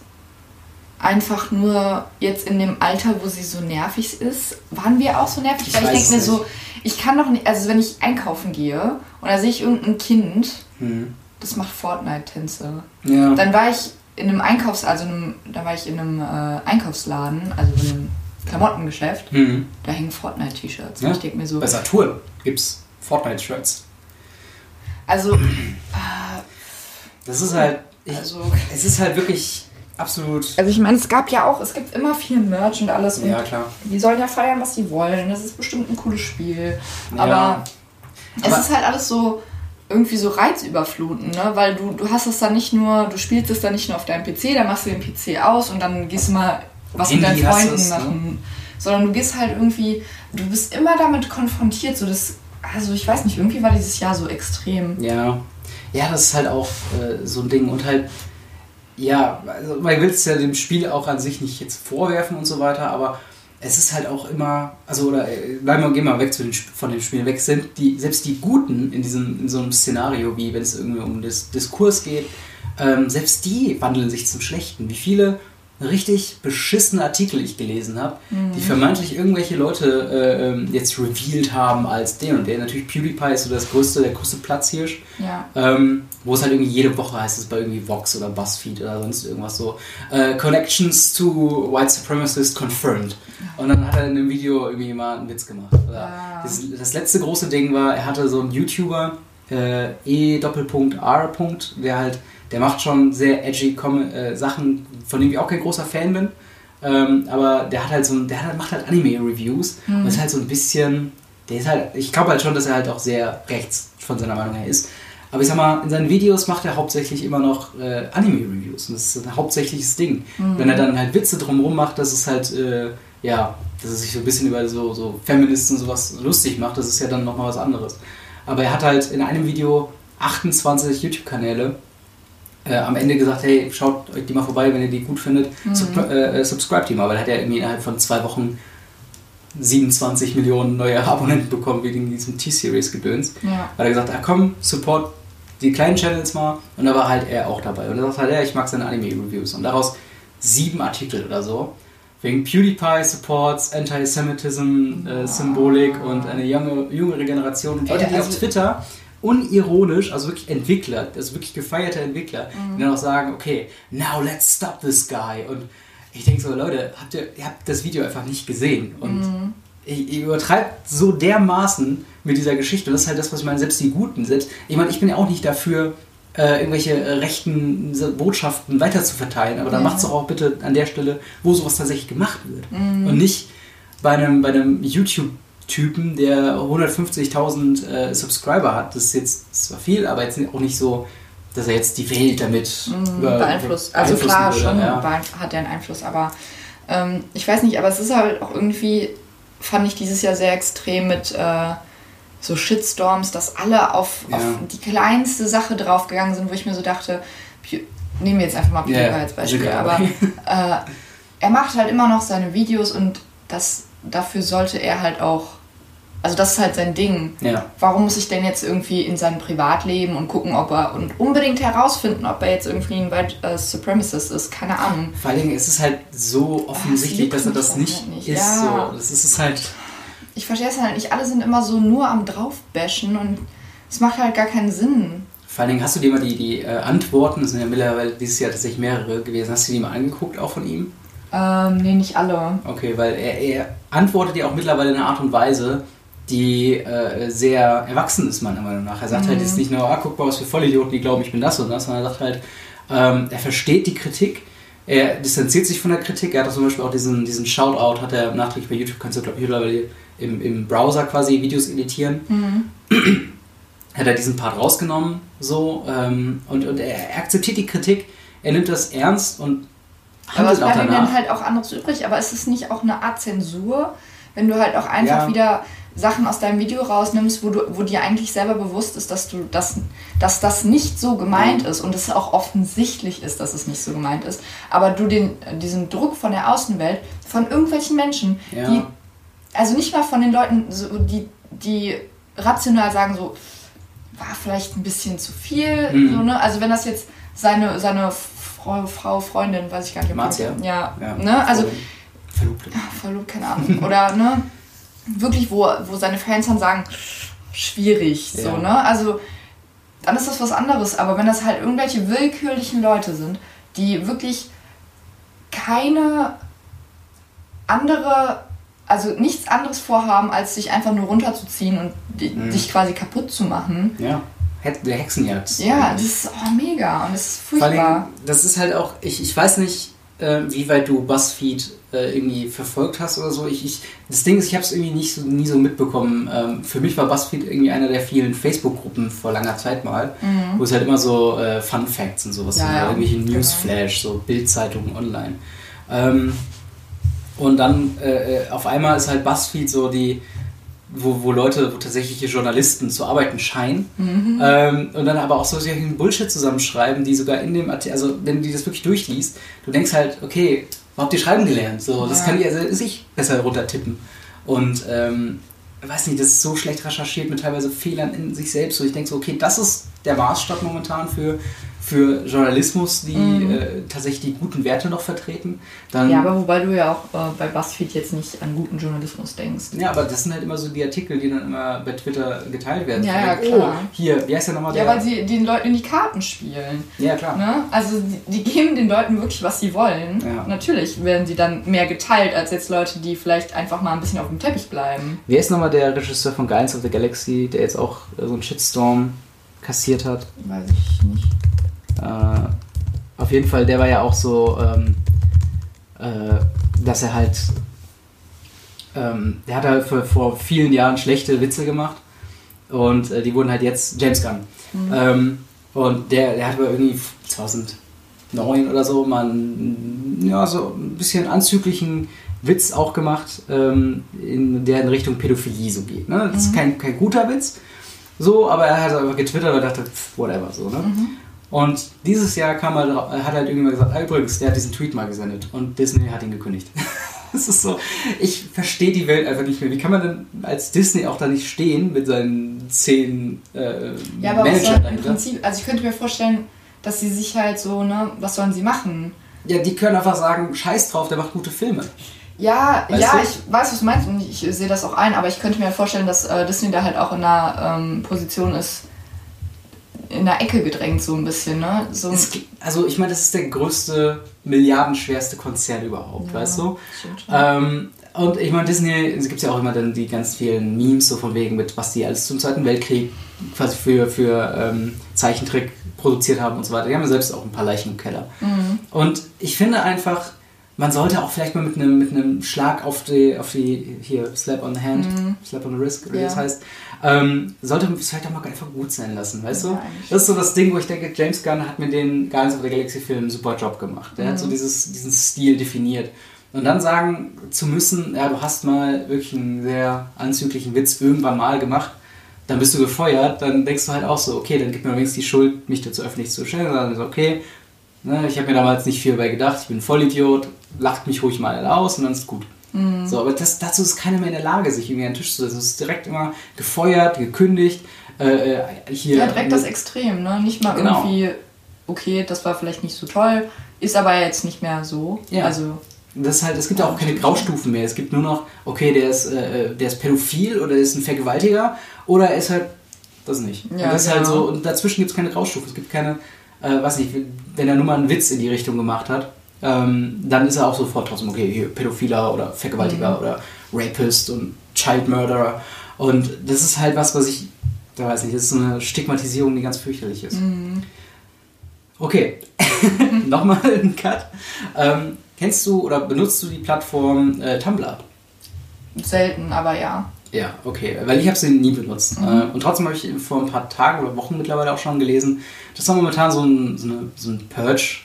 einfach nur jetzt in dem Alter, wo sie so nervig ist. Waren wir auch so nervig? Ich Weil ich denke mir so, ich kann doch nicht, also wenn ich einkaufen gehe und da sehe ich irgendein Kind, Hm. das macht Fortnite-Tänze. Ja. Dann war ich in einem Einkaufs, also in einem, da war ich in einem äh, Einkaufsladen, also in einem Klamottengeschäft, Hm. da hängen Fortnite-T-Shirts. Ja. Und ich denke mir so, Bei Saturn gibt's Fortnite-Shirts. also, äh, Das ist halt, ich, also es ist halt wirklich absolut. Also ich meine, es gab ja auch, es gibt immer viel Merch und alles und Ja, klar. die sollen ja feiern, was sie wollen. Das ist bestimmt ein cooles Spiel. Ja. Aber es Aber- ist halt alles so irgendwie so reizüberfluten, ne? Weil du, du hast es dann nicht nur, du spielst es dann nicht nur auf deinem PC, dann machst du den PC aus und dann gehst du mal was mit Handy deinen Freunden du's, ne? machen. Sondern du gehst halt irgendwie, du bist immer damit konfrontiert, so das, also ich weiß nicht, irgendwie war dieses Jahr so extrem. Ja. Ja, das ist halt auch äh, so ein Ding. Und halt, ja, also man will es ja dem Spiel auch an sich nicht jetzt vorwerfen und so weiter, aber es ist halt auch immer, also oder äh, bleiben wir, gehen wir weg den, von den Spielen weg, sind die, selbst die Guten in diesem, in so einem Szenario, wie wenn es irgendwie um das Diskurs geht, ähm, selbst die wandeln sich zum Schlechten. Wie viele richtig beschissene Artikel ich gelesen habe, die vermeintlich irgendwelche Leute äh, ähm, jetzt revealed haben als den und der. Natürlich PewDiePie ist so das größte, der größte Platzhirsch. Ja. Ähm, wo es halt irgendwie jede Woche heißt es bei irgendwie Vox oder BuzzFeed oder sonst irgendwas so. Äh, Connections to White Supremacist confirmed. Und dann hat er in dem Video irgendwie mal einen Witz gemacht. Ah. das, das letzte große Ding war, er hatte so einen YouTuber, äh, E-R. der halt, der macht schon sehr edgy Com äh, Sachen, von denen ich auch kein großer Fan bin. Ähm, aber der hat halt so ein, der hat, macht halt Anime-Reviews und ist halt so ein bisschen, der ist halt, ich glaube halt schon, dass er halt auch sehr rechts von seiner Meinung her ist. Aber ich sag mal, in seinen Videos macht er hauptsächlich immer noch äh, Anime-Reviews und das ist ein hauptsächliches Ding. Wenn er dann halt Witze drumherum macht, dass es halt, äh, ja, dass er sich so ein bisschen über so, so Feministen und sowas lustig macht, das ist ja dann nochmal was anderes. Aber er hat halt in einem Video 28 YouTube-Kanäle äh, am Ende gesagt, hey, schaut euch die mal vorbei, wenn ihr die gut findet, sub äh, subscribe die mal, weil er hat ja irgendwie innerhalb von zwei Wochen 27 Millionen neue Abonnenten bekommen wegen diesem T-Series-Gedöns. Ja. Weil er gesagt hat, ah, komm, support die kleinen Channels mal. Und da war halt er auch dabei. Und er sagt halt, ja, ich mag seine Anime-Reviews. Und daraus sieben Artikel oder so. Wegen PewDiePie Supports, Antisemitism, äh, Symbolik und eine junge, jüngere Generation. Und Leute, die also- auf Twitter unironisch, also wirklich Entwickler, also wirklich gefeierte Entwickler, Mhm. die dann auch sagen, okay, now let's stop this guy. Und ich denke so, Leute, habt ihr, ihr habt das Video einfach nicht gesehen. Und Mhm. ihr, übertreibt so dermaßen mit dieser Geschichte. Und das ist halt das, was ich meine, selbst die Guten, selbst, ich meine, ich bin ja auch nicht dafür, äh, irgendwelche äh, rechten Botschaften weiter zu verteilen, aber dann Ja. macht es doch auch bitte an der Stelle, wo sowas tatsächlich gemacht wird. Und nicht bei einem, bei einem YouTube-Typen, der 150.000 äh, Subscriber hat. Das ist jetzt zwar viel, aber jetzt auch nicht so, dass er jetzt die Welt damit über- beeinflusst. Also klar, würde, schon ja. hat er einen Einfluss, aber ähm, ich weiß nicht, aber es ist halt auch irgendwie, fand ich dieses Jahr sehr extrem mit äh, so Shitstorms, dass alle auf, Ja. auf die kleinste Sache draufgegangen sind, wo ich mir so dachte, nehmen wir jetzt einfach mal PewDiePie Ja, als Beispiel, sicher. aber äh, er macht halt immer noch seine Videos und das, dafür sollte er halt auch, also das ist halt sein Ding. Ja. Warum muss ich denn jetzt irgendwie in sein Privatleben und gucken, ob er und unbedingt herausfinden, ob er jetzt irgendwie ein White äh, Supremacist ist? Keine Ahnung. Vor allen Dingen ist es halt so offensichtlich, juckt dass er das nicht, halt nicht. ist. Ja. So. Das ist es halt. Ich verstehe es halt nicht. Alle sind immer so nur am draufbashen und es macht halt gar keinen Sinn. Vor allen Dingen hast du dir mal die, die äh, Antworten, das sind ja mittlerweile dieses Jahr tatsächlich mehrere gewesen, hast du die mal angeguckt, auch von ihm? Ähm, nee, nicht alle. Okay, weil er, er antwortet ja auch mittlerweile in einer Art und Weise, die äh, sehr erwachsen ist, meiner Meinung nach. Er sagt halt jetzt nicht nur, ah, guck mal, was für Vollidioten, die glauben, ich bin das und das, sondern er sagt halt, ähm, er versteht die Kritik, er distanziert sich von der Kritik. Er hat auch zum Beispiel auch diesen, diesen Shoutout, hat er nachträglich bei YouTube, kannst du glaube ich mittlerweile im, im Browser quasi Videos editieren. Hat er diesen Part rausgenommen, so, ähm, und, und er akzeptiert die Kritik, er nimmt das ernst und Aber es handelt bleibt ihm dann halt auch anderes übrig. Aber ist es nicht auch eine Art Zensur, wenn du halt auch einfach Ja. wieder Sachen aus deinem Video rausnimmst, wo, du, wo dir eigentlich selber bewusst ist, dass du das, dass das nicht so gemeint Mhm. ist und es auch offensichtlich ist, dass es nicht so gemeint ist, aber du den, diesen Druck von der Außenwelt, von irgendwelchen Menschen, Ja. die, also nicht mal von den Leuten, so, die, die rational sagen so, war vielleicht ein bisschen zu viel, Mhm. so, ne? also wenn das jetzt seine, seine Frau, Frau, Freundin, weiß ich gar nicht, Marzia? ja, Ja. ne? also Verlobte. verlobt, keine Ahnung. Oder, ne? Wirklich, wo, wo seine Fans dann sagen, schwierig, so, Ja. ne? Also, dann ist das was anderes. Aber wenn das halt irgendwelche willkürlichen Leute sind, die wirklich keine andere, also nichts anderes vorhaben, als sich einfach nur runterzuziehen und die, Mhm. dich quasi kaputt zu machen. Ja. Der Hexenjagd. Ja, das ist oh, mega und das ist Vor allem, furchtbar. das ist halt auch, ich, ich weiß nicht, äh, wie weit du BuzzFeed äh, irgendwie verfolgt hast oder so. Ich, ich, das Ding ist, ich habe es irgendwie nicht so, nie so mitbekommen. Ähm, für mich war BuzzFeed irgendwie einer der vielen Facebook-Gruppen vor langer Zeit mal, wo es halt immer so äh, Fun Facts und sowas Ja, ja. irgendwelche Genau. Newsflash, so Bildzeitungen online. Ähm, und dann äh, äh, auf einmal ist halt BuzzFeed so die, wo, wo Leute, wo tatsächliche Journalisten zu arbeiten scheinen. Ähm, und dann aber auch so solchen Bullshit zusammenschreiben, die sogar in dem Artikel, also wenn du die das wirklich durchliest, du denkst halt, okay, wo habt ihr schreiben gelernt? So, das Ja. kann ich also sich besser runtertippen. Und ähm, weiß nicht, das ist so schlecht recherchiert mit teilweise Fehlern in sich selbst. Und ich denke so, okay, das ist der Maßstab momentan für, für Journalismus, die äh, tatsächlich die guten Werte noch vertreten. Dann, Ja, aber wobei du ja auch äh, bei BuzzFeed jetzt nicht an guten Journalismus denkst. Ja, aber das sind halt immer so die Artikel, die dann immer bei Twitter geteilt werden. Ja, ja, oh, klar. hier, wie heißt der nochmal? Ja, der? weil sie den Leuten in die Karten spielen. ja, klar. Ne? Also die, die geben den Leuten wirklich, was sie wollen. Ja. Natürlich werden sie dann mehr geteilt als jetzt Leute, die vielleicht einfach mal ein bisschen auf dem Teppich bleiben. Wer ist nochmal der Regisseur von Guardians of the Galaxy, der jetzt auch äh, so einen Shitstorm kassiert hat? Weiß ich nicht. Äh, auf jeden Fall, der war ja auch so, ähm, äh, dass er halt, ähm, der hat halt vor, vor vielen Jahren schlechte Witze gemacht und äh, die wurden halt jetzt James Gunn. Ähm, und der, der hat aber irgendwie 2009 oder so mal einen, ja, so ein bisschen anzüglichen Witz auch gemacht, ähm, in der in Richtung Pädophilie so geht. Ne? Das ist kein, kein guter Witz, so, aber er hat einfach getwittert und dachte, pff, whatever, so, ne? Und dieses Jahr kam er, dra- hat halt irgendjemand gesagt, ah, übrigens, der hat diesen Tweet mal gesendet und Disney hat ihn gekündigt. Das ist so, ich verstehe die Welt einfach nicht mehr. Wie kann man denn als Disney auch da nicht stehen mit seinen zehn äh, Ja, aber was Managern soll im? Prinzip, also ich könnte mir vorstellen, dass sie sich halt so, ne, was sollen sie machen? Ja, die können einfach sagen, scheiß drauf, der macht gute Filme. Ja, Weißt ja, du? ich weiß, was du meinst und ich sehe das auch ein, aber ich könnte mir vorstellen, dass äh, Disney da halt auch in einer ähm, Position ist, in der Ecke gedrängt, so ein bisschen, ne? So, Es also ich meine, das ist der größte, milliardenschwerste Konzern überhaupt, weißt du? stimmt. Ähm, und ich meine, Disney, es gibt ja auch immer dann die ganz vielen Memes so von wegen, mit was die alles zum Zweiten Weltkrieg quasi für, für ähm, Zeichentrick produziert haben und so weiter. Die haben ja selbst auch ein paar Leichen im Keller. Und ich finde einfach, man sollte auch vielleicht mal mit einem, mit einem Schlag auf die, auf die, hier, Slap on the Hand, Slap on the Wrist, wie Ja. das heißt, ähm, sollte man es vielleicht auch mal einfach gut sein lassen, weißt Ja, du? eigentlich Das ist so das Ding, wo ich denke, James Gunn hat mit den Guardians of the Galaxy Filmen einen super Job gemacht. Der hat so dieses, diesen Stil definiert. Und dann sagen zu müssen, ja, du hast mal wirklich einen sehr anzüglichen Witz irgendwann mal gemacht, dann bist du gefeuert, dann denkst du halt auch so, okay, dann gib mir wenigstens die Schuld, mich dazu öffentlich zu stellen. Und dann so, okay, ne, ich habe mir damals nicht viel bei gedacht, ich bin ein Vollidiot, lacht mich ruhig mal aus und dann ist gut. So, aber das, dazu ist keiner mehr in der Lage, sich irgendwie an den Tisch zu setzen. Es ist direkt immer gefeuert, gekündigt. Äh, äh, hier, ja, direkt das Extrem, ne? Nicht mal Genau. irgendwie, okay, das war vielleicht nicht so toll, ist aber jetzt nicht mehr so. Ja. Also, Das ist halt, es gibt ja auch keine Graustufen mehr. Es gibt nur noch, okay, der ist, äh, der ist pädophil oder der ist ein Vergewaltiger oder er ist halt das nicht. Ja, und das ist halt genau. so, und dazwischen gibt es keine Graustufen. Es gibt keine, äh, weiß nicht, wenn er nur mal einen Witz in die Richtung gemacht hat, ähm, dann ist er auch sofort trotzdem, okay, hier Pädophiler oder Vergewaltiger Mhm. oder Rapist und Child Murderer. Und das ist halt was, was ich, da weiß nicht, das ist so eine Stigmatisierung, die ganz fürchterlich ist. Mhm. Okay, nochmal ein Cut. Ähm, kennst du oder benutzt du die Plattform äh, Tumblr? Selten, aber ja. Ja, okay, weil ich habe sie nie benutzt. Mhm. Äh, und trotzdem habe ich vor ein paar Tagen oder Wochen mittlerweile auch schon gelesen, dass da momentan so ein, so, eine, so ein Purge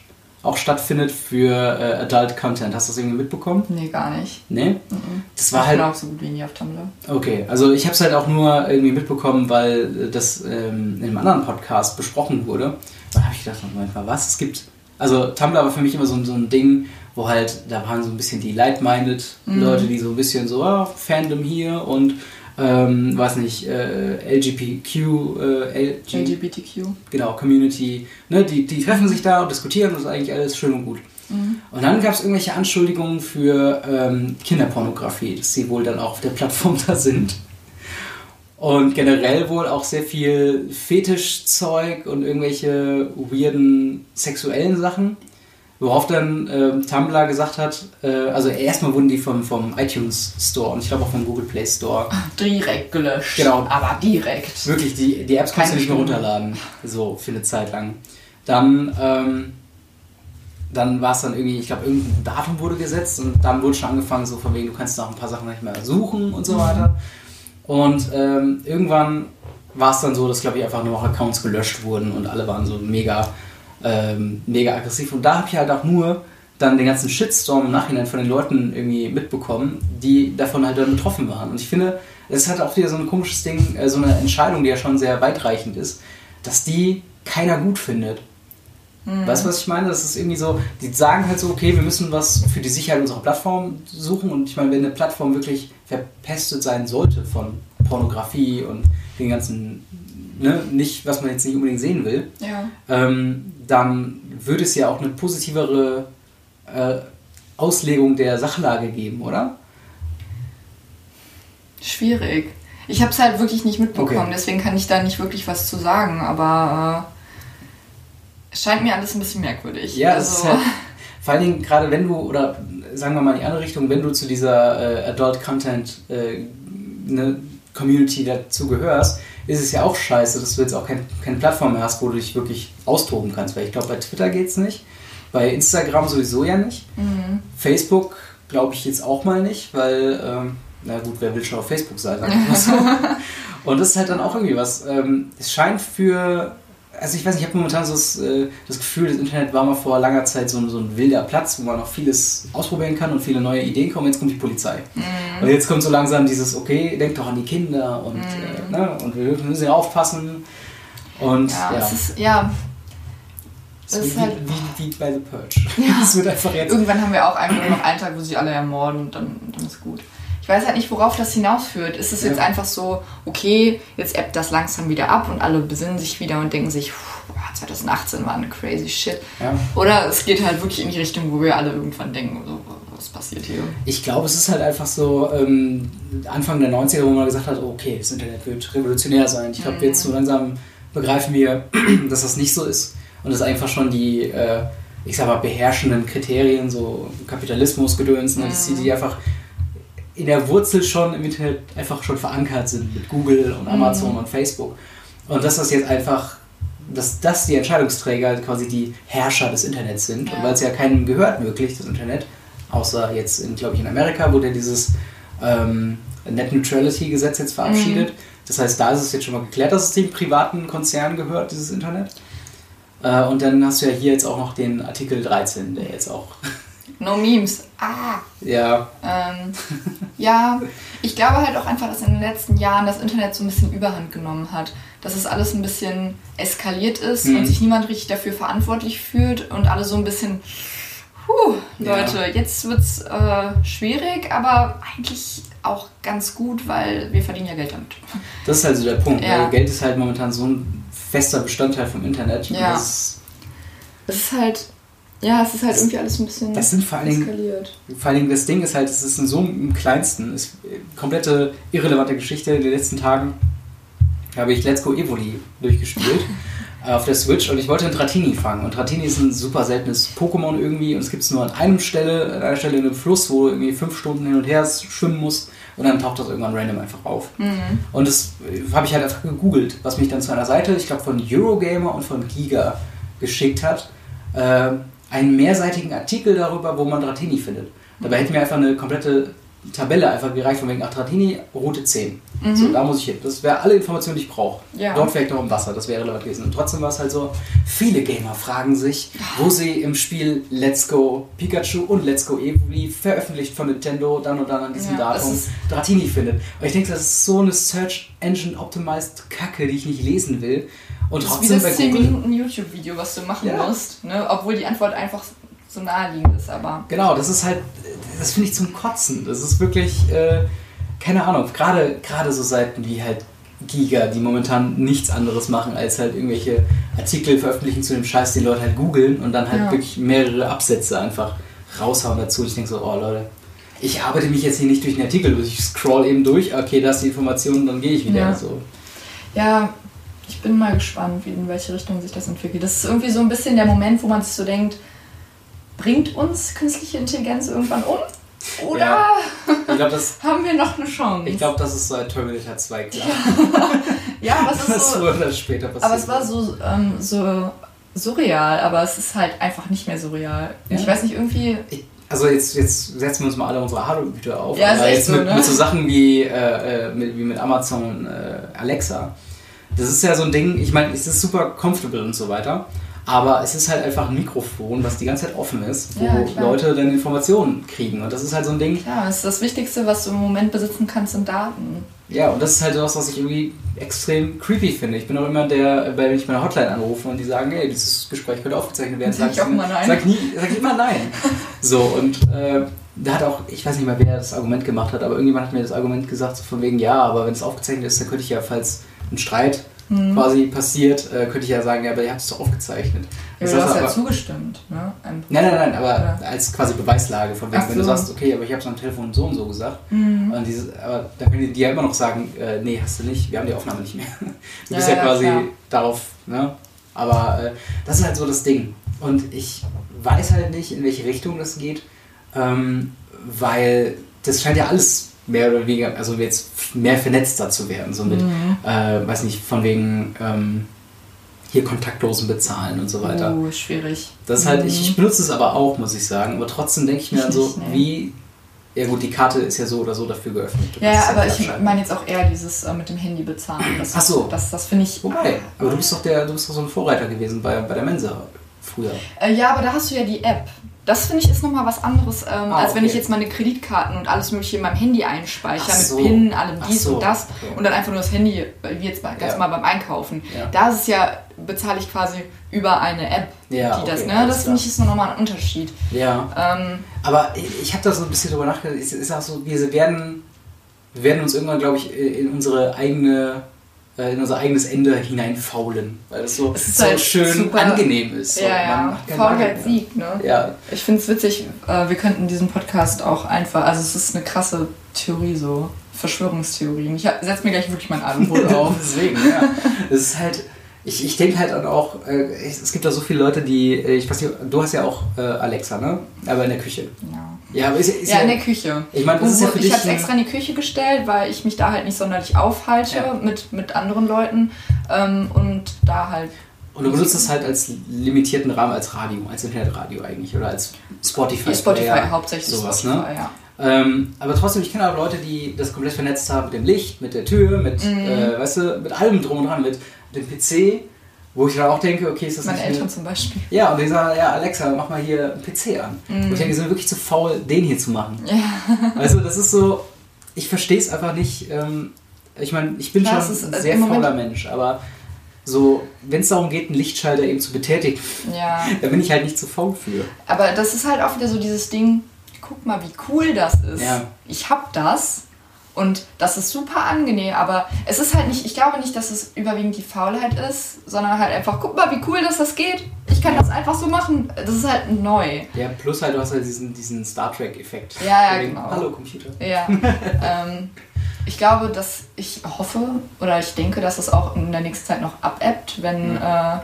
auch stattfindet für äh, Adult Content. Hast du das irgendwie mitbekommen? Nee, gar nicht. Nee? Mhm. Das war ich halt bin auch so gut wie nie auf Tumblr. Okay, also ich habe es halt auch nur irgendwie mitbekommen, weil das ähm, in einem anderen Podcast besprochen wurde. Da habe ich gedacht, Moment mal, was? Es gibt. Also Tumblr war für mich immer so, ein- so ein Ding, wo halt, da waren so ein bisschen die Light-Minded Mhm. Leute, die so ein bisschen so, ah, Fandom hier und ähm, weiß nicht, äh, LGBTQ, äh, LG, LGBTQ. genau, Community, ne, die, die treffen sich da und diskutieren und das ist eigentlich alles schön und gut. Mhm. Und dann gab es irgendwelche Anschuldigungen für ähm, Kinderpornografie, dass sie wohl dann auch auf der Plattform da sind. Und generell wohl auch sehr viel Fetischzeug und irgendwelche weirden sexuellen Sachen. Worauf dann ähm, Tumblr gesagt hat, äh, also erstmal wurden die vom, vom iTunes Store und ich glaube auch vom Google Play Store. Direkt gelöscht. Genau. Aber direkt. Wirklich, die, die Apps kannst du nicht mehr runterladen. So, für eine Zeit lang. Dann, ähm, dann war es dann irgendwie, ich glaube, irgendein Datum wurde gesetzt und dann wurde schon angefangen, so von wegen, du kannst nach ein paar Sachen nicht mehr suchen und so weiter. Und ähm, irgendwann war es dann so, dass, glaube ich, einfach nur noch Accounts gelöscht wurden und alle waren so mega, ähm, mega aggressiv. Und da habe ich halt auch nur dann den ganzen Shitstorm im Nachhinein von den Leuten irgendwie mitbekommen, die davon halt dann betroffen waren. Und ich finde, es ist halt auch wieder so ein komisches Ding, äh, so eine Entscheidung, die ja schon sehr weitreichend ist, dass die keiner gut findet. Weißt du, was ich meine? Das ist irgendwie so, die sagen halt so, okay, wir müssen was für die Sicherheit unserer Plattform suchen. Und ich meine, wenn eine Plattform wirklich verpestet sein sollte von Pornografie und den ganzen, ne, nicht, was man jetzt nicht unbedingt sehen will, Ja. ähm, dann würde es ja auch eine positivere äh, Auslegung der Sachlage geben, oder? Schwierig. Ich habe es halt wirklich nicht mitbekommen, Okay. deswegen kann ich da nicht wirklich was zu sagen, aber äh, es scheint mir alles ein bisschen merkwürdig. Ja, es ist also, halt, vor allen Dingen gerade wenn du, oder sagen wir mal in die andere Richtung, wenn du zu dieser äh, Adult Content äh, ne, Community dazu gehörst, ist es ja auch scheiße, dass du jetzt auch kein, keine Plattform mehr hast, wo du dich wirklich austoben kannst. Weil ich glaube, bei Twitter geht's nicht, bei Instagram sowieso ja nicht. mhm. Facebook glaube ich jetzt auch mal nicht, weil, ähm, na gut, wer will schon auf Facebook sein? So. Und das ist halt dann auch irgendwie was. Ähm, es scheint für, also ich weiß nicht, ich habe momentan so das, äh, das Gefühl, das Internet war mal vor langer Zeit so, ein- so ein wilder Platz, wo man auch vieles ausprobieren kann und viele neue Ideen kommen. Jetzt kommt die Polizei. Und jetzt kommt so langsam dieses, okay, denkt doch an die Kinder und, äh, ne, und wir müssen ja aufpassen. Und ja, ja, es ist, ja, es ist wie, halt- wie, wie bei The Purge. Es wird einfach jetzt irgendwann haben wir auch einfach nur noch einen Tag, wo sie alle ermorden und dann, dann ist gut. Ich weiß halt nicht, worauf das hinausführt. Ist es jetzt Ja. einfach so, okay, jetzt ebbt das langsam wieder ab und alle besinnen sich wieder und denken sich, "Puh, boah, 2018 war eine crazy shit. Ja. Oder es geht halt wirklich in die Richtung, wo wir alle irgendwann denken, so, was passiert hier? Ich glaube, es ist halt einfach so ähm, Anfang der 90er, wo man gesagt hat, okay, das Internet wird revolutionär sein. Ich glaube, jetzt so langsam begreifen wir, dass das nicht so ist und dass einfach schon die, äh, ich sag mal, beherrschenden Kriterien, so Kapitalismus, Gedöns, ne, dass die, die einfach in der Wurzel schon im Internet einfach schon verankert sind mit Google und Amazon und Facebook. Und dass das jetzt einfach, dass das die Entscheidungsträger quasi die Herrscher des Internets sind. Ja. Und weil es ja keinem gehört wirklich, das Internet, außer jetzt, in, glaube ich, in Amerika, wo der dieses ähm, Net Neutrality Gesetz jetzt verabschiedet. Das heißt, da ist es jetzt schon mal geklärt, dass es dem privaten Konzern gehört, dieses Internet. Äh, und dann hast du ja hier jetzt auch noch den Artikel 13, der jetzt auch, No Memes. Ah. ja, Ähm, ja, ich glaube halt auch einfach, dass in den letzten Jahren das Internet so ein bisschen Überhand genommen hat. Dass es alles ein bisschen eskaliert ist Mhm. und sich niemand richtig dafür verantwortlich fühlt und alle so ein bisschen, puh, Ja. Leute, jetzt wird's äh, schwierig, aber eigentlich auch ganz gut, weil wir verdienen ja Geld damit. das ist halt so der Punkt. Ja. Weil Geld ist halt momentan so ein fester Bestandteil vom Internet. Ja. Das, Es ist halt, ja, es ist halt Das- irgendwie alles ein bisschen das sind vor allen Dingen eskaliert. Vor allem das Ding ist halt, es ist in so im kleinsten, ist komplette irrelevante Geschichte in den letzten Tagen. Habe ich Let's Go Evoli durchgespielt äh, auf der Switch und ich wollte einen Dratini fangen. Und Dratini ist ein super seltenes Pokémon irgendwie und es gibt es nur an einem Stelle, an einer Stelle in einem Fluss, wo du irgendwie fünf Stunden hin und her schwimmen musst. und dann taucht das irgendwann random einfach auf. Und das äh, habe ich halt einfach gegoogelt, was mich dann zu einer Seite, ich glaube von Eurogamer und von Giga geschickt hat, äh, einen mehrseitigen Artikel darüber, wo man Dratini findet. Dabei hätte mir einfach eine komplette Tabelle einfach gereicht, von wegen, ach, Dratini, Route 10. So, da muss ich hin. Das wäre alle Informationen, die ich brauche. Ja. Dort ich noch im Wasser, das wäre relevant gewesen. Und trotzdem war es halt so, viele Gamer fragen sich, wo sie im Spiel Let's Go Pikachu und Let's Go Evoli veröffentlicht von Nintendo dann und dann an diesem Ja, Datum Dratini findet. Und ich denke, das ist so eine Search Engine Optimized Kacke, die ich nicht lesen will. Und Das ist wie trotzdem das bei 10 Google. Minuten YouTube-Video, was du machen Ja. musst, ne? obwohl die Antwort einfach so naheliegend ist, aber. Genau, das ist halt, das finde ich zum Kotzen. Das ist wirklich, äh, keine Ahnung, gerade gerade so Seiten wie halt Giga, die momentan nichts anderes machen, als halt irgendwelche Artikel veröffentlichen zu dem Scheiß, den Leute halt googeln und dann halt Ja. wirklich mehrere Absätze einfach raushauen dazu. Ich denke so, oh Leute, ich arbeite mich jetzt hier nicht durch den Artikel, durch. ich scroll eben durch, okay, da ist die Information, dann gehe ich wieder. Ja. So. Ja, ich bin mal gespannt, wie, in welche Richtung sich das entwickelt. Das ist irgendwie so ein bisschen der Moment, wo man sich so denkt, bringt uns künstliche Intelligenz irgendwann um? Oder Ja. Ich glaube, das, haben wir noch eine Chance? ich glaub, das ist seit Terminator 2 klar. ja, aber es ist so, wurde später passiert. aber es war so, ähm, so surreal, aber es ist halt einfach nicht mehr surreal. Ja. Ich weiß nicht, irgendwie. Ich- Also jetzt, jetzt setzen wir uns mal alle unsere Hardware-Güter auf. Ja, ist jetzt so, mit, ne? mit so Sachen wie, äh, äh, mit, wie mit Amazon äh, Alexa. Das ist ja so ein Ding, ich meine, es ist super comfortable und so weiter. Aber es ist halt einfach ein Mikrofon, was die ganze Zeit offen ist, wo Ja. Leute dann Informationen kriegen. Und das ist halt so ein Ding, Ja, es ist das Wichtigste, was du im Moment besitzen kannst, sind Daten. ja, und das ist halt das, was ich irgendwie extrem creepy finde. Ich bin auch immer der, bei wenn ich meine Hotline anrufe und die sagen, hey, dieses Gespräch könnte aufgezeichnet werden, Sag ich auch immer nein. Sag, nie, sag ich immer nein. so, und äh, da hat auch, ich weiß nicht mal, wer das Argument gemacht hat, aber irgendjemand hat mir das Argument gesagt, so von wegen, ja, aber wenn es aufgezeichnet ist, dann könnte ich ja, falls ein Streit Mhm. quasi passiert, äh, könnte ich ja sagen, ja, aber ihr habt es doch aufgezeichnet. Ja, du hast ja aber- zugestimmt. Ne? Ein- Nein, nein, nein, aber Ja. als quasi Beweislage, von wegen, Ach wenn du so. sagst, okay, aber ich habe es am Telefon so und so gesagt, Mhm. und dieses, aber dann können die ja immer noch sagen, äh, nee, hast du nicht, wir haben die Aufnahme nicht mehr. Du Ja, bist ja, ja, quasi klar. darauf, ne? Aber äh, das ist halt so das Ding. Und ich weiß halt nicht, in welche Richtung das geht, ähm, weil das scheint ja alles mehr oder weniger, also jetzt mehr vernetzter zu werden, so mit, Mhm. äh, weiß nicht, von wegen ähm, hier kontaktlosen Bezahlen und so weiter. Oh, schwierig. Das ist halt, Mhm. ich, ich benutze es aber auch, muss ich sagen. Aber trotzdem denke ich mir Ich dann so, nee. wie. Ja gut, die Karte ist ja so oder so dafür geöffnet. Ja, ja, aber ich meine jetzt auch eher dieses äh, mit dem Handy bezahlen. Das, Ach so. Das, das finde ich. Wobei, aber du bist doch der, du bist doch so ein Vorreiter gewesen bei, bei der Mensa früher. Äh, ja, aber da hast du ja die App. Das finde ich ist nochmal was anderes, ähm, Ah, als wenn okay. ich jetzt meine Kreditkarten und alles Mögliche in meinem Handy einspeichere, so. mit PIN, allem dies so. und das Okay. und dann einfach nur das Handy, wie jetzt ganz Ja. mal beim Einkaufen. Ja. Da ist es ja, bezahle ich quasi über eine App, Ja, die das, okay, ne? Das finde ich ist nochmal ein Unterschied. Ja. Ähm, Aber ich, ich habe da so ein bisschen drüber nachgedacht. Es ist auch so, wir werden, wir werden uns irgendwann, glaube ich, in unsere eigene in unser eigenes Ende hineinfaulen, weil das so, Es ist so halt schön angenehm ist. So. ja, ja, Faulheit siegt, ne? Ja, Ich finde es witzig, äh, wir könnten diesen Podcast auch einfach, also es ist eine krasse Theorie so, Verschwörungstheorien. Ich setze mir gleich wirklich mein Aluhut auf. Deswegen, ja. Das ist halt, ich, ich denke halt auch, äh, es es gibt da so viele Leute, die, äh, ich weiß nicht, du hast ja auch äh, Alexa, ne? Aber in der Küche. Ja. Ja, aber ist, ja- ist Ja, in der Küche. Ich meine, das ist ja für ich habe extra in die Küche gestellt, weil ich mich da halt nicht sonderlich aufhalte Ja. mit, mit anderen Leuten ähm, und da halt. Und du benutzt es halt als limitierten Rahmen, als Radio, als Internetradio eigentlich oder als Spotify. Spotify, Player, hauptsächlich sowas, Spotify, ne? ja. Ähm, aber trotzdem, ich kenne auch Leute, die das komplett vernetzt haben mit dem Licht, mit der Tür, mit, Mhm. äh, weißt du, mit allem drum und dran, mit dem PC, wo ich dann auch denke, okay, ist das Meine nicht Eltern zum Beispiel. Ja, und die sagen, ja, Alexa, mach mal hier einen PC an. Mhm. Und ich denke, die sind wirklich zu faul, den hier zu machen. Ja. Also, das ist so, ich verstehe es einfach nicht. Ähm, ich meine, ich bin Klar, schon ist, ein äh, sehr im Moment- fauler Mensch, aber so, wenn es darum geht, einen Lichtschalter eben zu betätigen, ja. da bin ich halt nicht zu faul für. Aber das ist halt auch wieder so dieses Ding, guck mal, wie cool das ist. Ja. Ich hab das und das ist super angenehm, aber es ist halt nicht, ich glaube nicht, dass es überwiegend die Faulheit ist, sondern halt einfach, guck mal, wie cool das das geht. Ich kann das einfach so machen. Das ist halt neu. Ja, plus halt, du hast halt diesen, diesen Star Trek-Effekt. Ja, ja, genau. Hallo, Computer. Ja. ähm, ich glaube, dass ich hoffe oder ich denke, dass es auch in der nächsten Zeit noch abebbt, wenn. Mhm. Äh,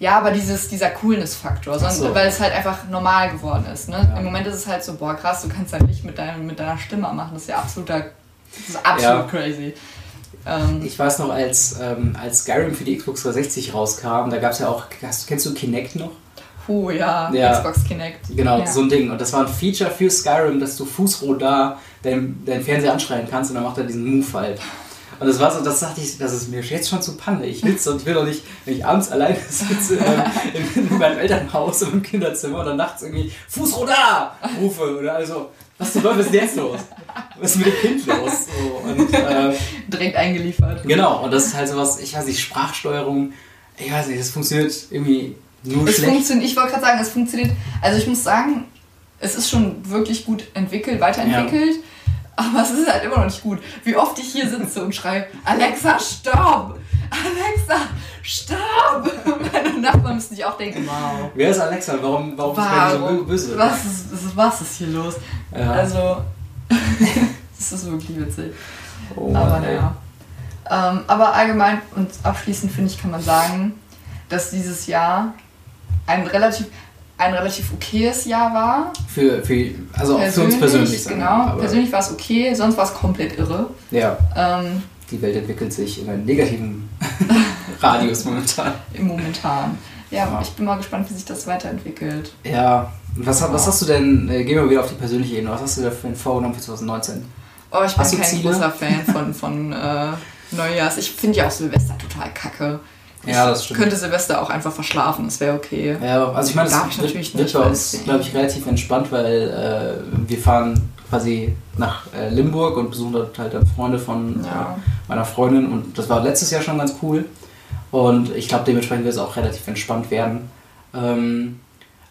ja, aber dieses, dieser Coolness-Faktor, so. weil es halt einfach normal geworden ist. Ne? Ja. Im Moment ist es halt so, boah, krass, du kannst dein Licht mit, deinem, mit deiner Stimme machen. Das ist ja absoluter Das ist absolut Ja. crazy. Ähm, Ich weiß noch, als, ähm, als Skyrim für die Xbox 360 rauskam, da gab es ja auch, hast, kennst du Kinect noch? puh, ja, Ja. Xbox Kinect. Genau, ja. so ein Ding. Und das war ein Feature für Skyrim, dass du fußrodar deinen dein Fernseher anschreien kannst und dann macht er diesen Move halt. Und das war so, das dachte ich, das ist mir jetzt schon zu Panne. Ich will's und ich will doch nicht, wenn ich abends alleine sitze ähm, in, in meinem Elternhaus im Kinderzimmer und dann nachts irgendwie Fußrodar rufe oder also, was zum Teufel ist denn jetzt los? Was ist mit dem Kind los? So, und, äh, Direkt eingeliefert. genau, und das ist halt sowas, ich weiß nicht, Sprachsteuerung, ich weiß nicht, das funktioniert irgendwie nur Es schlecht. funktioniert, ich wollte gerade sagen, es funktioniert. Also ich muss sagen, es ist schon wirklich gut entwickelt, weiterentwickelt. Aber es ist halt immer noch nicht gut. Wie oft ich hier sitze und schreibe, Alexa, stopp! Alexa, stopp! Meine Nachbarn müssen sich auch denken, wow. Wer ist Alexa? Warum, warum, ist er so Warum? böse? Was ist, was ist hier los? Ja. Also, das ist wirklich witzig. oh, aber Mann, ey. naja. Ähm, aber allgemein und abschließend finde ich, kann man sagen, dass dieses Jahr ein relativ, ein relativ okayes Jahr war. Für, für, also auch für uns persönlich. sagen Genau, aber, persönlich war es okay, sonst war es komplett irre. Ja, Ähm, die Welt entwickelt sich in einem negativen Radius momentan. im Momentan. Ja, Ja. ich bin mal gespannt, wie sich das weiterentwickelt. Ja, was, was hast du denn, äh, gehen wir wieder auf die persönliche Ebene, was hast du für ein Vorgenommen für 2019? Oh, ich bin kein Ziele? großer Fan von, von äh, Neujahrs. Ich finde ja auch Silvester total kacke. Ja, ich das stimmt. könnte Silvester auch einfach verschlafen, das wäre okay. Ja, also ich meine, das ich natürlich wird, bei uns, glaube ich, relativ entspannt, weil äh, wir fahren quasi nach äh, Limburg und besuchen dort halt dann Freunde von Ja. äh, meiner Freundin und das war letztes Jahr schon ganz cool und ich glaube, dementsprechend wird es auch relativ entspannt werden. Ähm,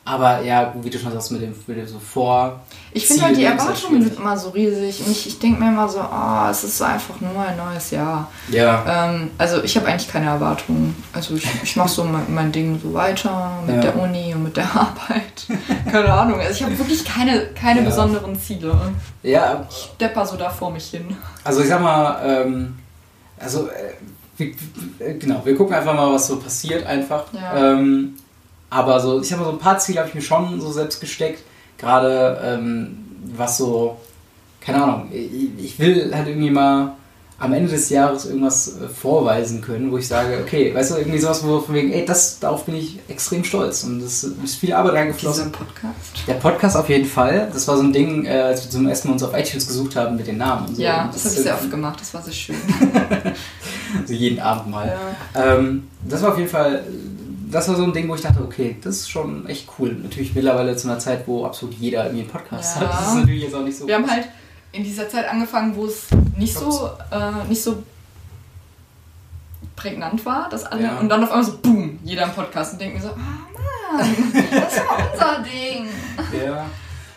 aber ja, wie du schon sagst, mit dem, mit dem so vor... Ich finde halt, die halt Erwartungen sind immer so riesig und ich, ich denke mir immer so, ah, es ist einfach nur ein neues Jahr. Ja, Ähm, also ich habe eigentlich keine Erwartungen. Also ich, ich mache so mein, mein Ding so weiter mit Ja. der Uni und mit der Arbeit. Keine Ahnung. Also ich habe wirklich keine, keine Ja. besonderen Ziele. ja, Ich depper so da vor mich hin. Also ich sag mal, ähm, also äh, wir, genau, wir gucken einfach mal, was so passiert einfach. Ja. Ähm, aber so, ich mal, so ein paar Ziele habe ich mir schon so selbst gesteckt. Gerade ähm, was so, keine Ahnung, ich, ich will halt irgendwie mal am Ende des Jahres irgendwas äh, vorweisen können, wo ich sage, okay, weißt du, irgendwie sowas, wo von wegen, ey, das, darauf bin ich extrem stolz und das ist viel Arbeit reingeflossen. Diesen Podcast. Der Podcast auf jeden Fall. Das war so ein Ding, äh, als wir zum ersten Mal uns auf iTunes gesucht haben mit den Namen und so. Ja, Und das habe ich sehr oft gemacht. Das war sehr schön. Also jeden Abend mal. Ja. Ähm, das war auf jeden Fall, das war so ein Ding, wo ich dachte, okay, das ist schon echt cool. Natürlich mittlerweile zu einer Zeit, wo absolut jeder irgendwie einen Podcast Ja. hat. Das ist natürlich jetzt auch nicht so. Wir haben halt in dieser Zeit angefangen, wo es nicht so, äh, nicht so prägnant war, dass alle, Ja. und dann auf einmal so, boom, jeder im Podcast und denkt mir so, ah Mann, das war unser Ding. ja.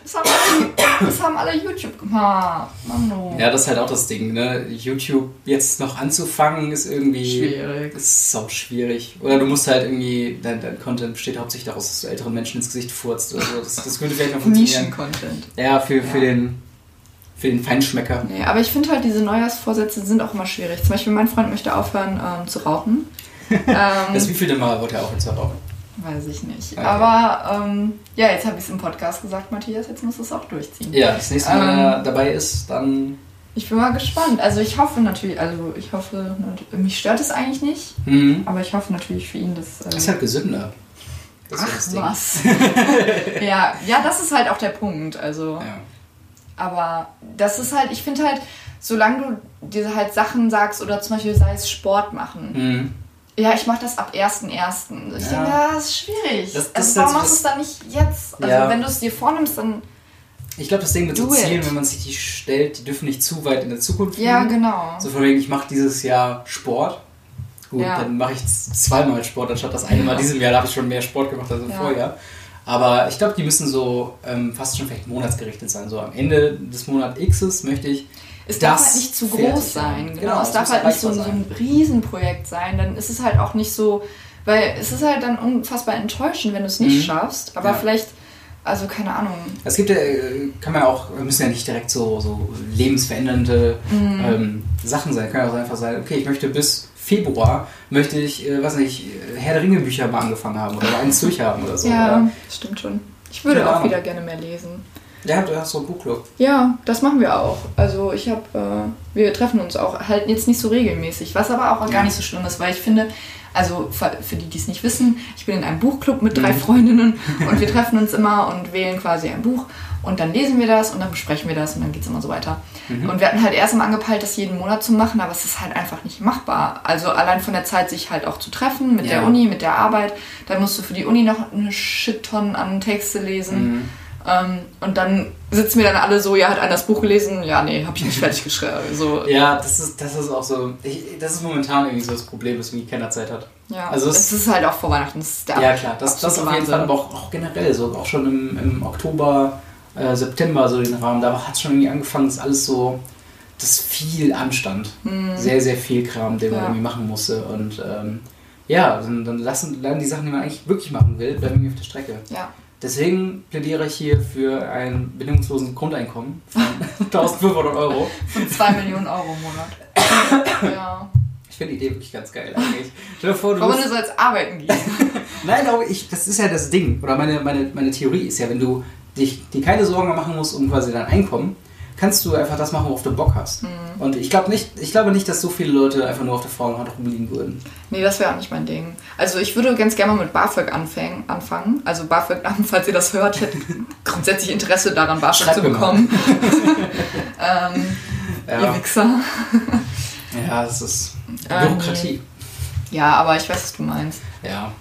Das haben alle, das haben alle YouTube gemacht. Mano. ja, das ist halt auch das Ding, ne? YouTube jetzt noch anzufangen ist irgendwie. Schwierig. Ist sau schwierig. Oder du musst halt irgendwie, dein, dein Content besteht hauptsächlich daraus, dass du älteren Menschen ins Gesicht furzt oder so. Das, das könnte vielleicht noch funktionieren. Nischen-Content. Ja, für, für, Ja. den, für den Feinschmecker. Nee, aber ich finde halt, diese Neujahrsvorsätze sind auch immer schwierig. Zum Beispiel, mein Freund möchte aufhören ähm, zu rauchen. Das ähm, wievielte Mal wollte er auch jetzt rauchen? weiß ich nicht. Okay. Aber ähm, ja, jetzt habe ich es im Podcast gesagt, Matthias, jetzt musst du es auch durchziehen. Ja, das nächste Mal, wenn Ähm, er dabei ist, dann. Ich bin mal gespannt. Also ich hoffe natürlich, also ich hoffe, mich stört es eigentlich nicht, Mhm. aber ich hoffe natürlich für ihn, dass... Das ist Äh, halt gesünder. Das ach das was. ja, ja, das ist halt auch der Punkt. Also, Ja. Aber das ist halt, ich finde halt, solange du dir halt Sachen sagst oder zum Beispiel sei es Sport machen. Mhm. Ja, ich mache das ab 1.1. Ich Ja. denke, das ist schwierig. Das- das also warum machst du es dann nicht jetzt? Also Ja. wenn du es dir vornimmst, dann... Ich glaube, das Ding mit so. Zielen, wenn man sich die stellt, die dürfen nicht zu weit in der Zukunft Ja, liegen. genau. So von wegen, ich mache dieses Jahr Sport. Gut, Ja. dann mache ich zweimal Sport, anstatt das eine Mal. Ja. Diesem Jahr habe ich schon mehr Sport gemacht als im Ja. Vorjahr. Aber ich glaube, die müssen so ähm, fast schon vielleicht monatsgerichtet sein. So am Ende des Monat Xs möchte ich Es darf das halt nicht zu groß sein. Genau, Genau, es darf halt nicht so, so ein Riesenprojekt sein. Dann ist es halt auch nicht so, weil es ist halt dann unfassbar enttäuschend, wenn du es nicht Mhm. schaffst. Aber Ja. vielleicht, also keine Ahnung. Es gibt ja, äh, kann man ja auch, wir müssen ja nicht direkt so, so lebensverändernde Mhm. ähm, Sachen sein. Kann ja auch einfach sein, okay, ich möchte bis Februar, möchte ich, äh, weiß nicht, äh, Herr der Ringe Bücher mal angefangen haben oder eins durchhaben oder so. ja, Oder? stimmt schon. Ich würde Keine auch wieder gerne mehr lesen. Ja, du hast so einen Buchclub. Ja, das machen wir auch. Also ich habe, äh, wir treffen uns auch halt jetzt nicht so regelmäßig, was aber auch gar nicht so schlimm ist, weil ich finde, also für für die, die es nicht wissen, ich bin in einem Buchclub mit drei Mhm. Freundinnen und wir treffen uns immer und wählen quasi ein Buch und dann lesen wir das und dann besprechen wir das und dann geht es immer so weiter. Mhm. Und wir hatten halt erst mal angepeilt, das jeden Monat zu machen, aber es ist halt einfach nicht machbar. Also allein von der Zeit, sich halt auch zu treffen mit Ja. der Uni, mit der Arbeit, dann musst du für die Uni noch eine Shit-Ton an Texte lesen. Mhm. Ähm, und dann sitzen wir dann alle so, ja, hat einer das Buch gelesen? Ja, nee, hab ich nicht fertig geschrieben. So, Ja, das ist, das ist auch so. Ich, das ist momentan irgendwie so das Problem, dass irgendwie keiner Zeit hat. ja. Also es, ist halt auch vor Weihnachten. Das ist der Ja, klar, das, das auf jeden Fall, aber auch, auch generell, so auch schon im, im Oktober, äh, September, so den Rahmen, da hat es schon irgendwie angefangen, dass alles so, dass viel anstand. Sehr, sehr viel Kram, den man Mhm. Ja. irgendwie machen musste. Und ähm, ja, dann, dann lassen, bleiben die Sachen, die man eigentlich wirklich machen will, bleiben irgendwie auf der Strecke. Ja. Deswegen plädiere ich hier für ein bedingungsloses Grundeinkommen von 1500 Euro. Von 2 Millionen Euro im Monat. ja. Ich finde die Idee wirklich ganz geil eigentlich. Stell dir vor, du Warum du sollst arbeiten gehen? Nein, aber ich, das ist ja das Ding. Oder meine, meine, meine Theorie ist ja, wenn du dich dir keine Sorgen machen musst um quasi dein Einkommen, kannst du einfach das machen, worauf du Bock hast. Mhm. Und ich glaube nicht, ich glaube nicht, dass so viele Leute einfach nur auf der Frauenhand rumliegen würden. Nee, das wäre auch nicht mein Ding. Also ich würde ganz gerne mal mit BAföG anfangen. anfangen. Also BAföG, falls ihr das hört, ich hätte grundsätzlich Interesse daran, BAföG Schreibt zu bekommen. ähm, Ihr Ja, Wichser. ja das ist Ah, Bürokratie. Ja, aber ich weiß, was du meinst. Ja.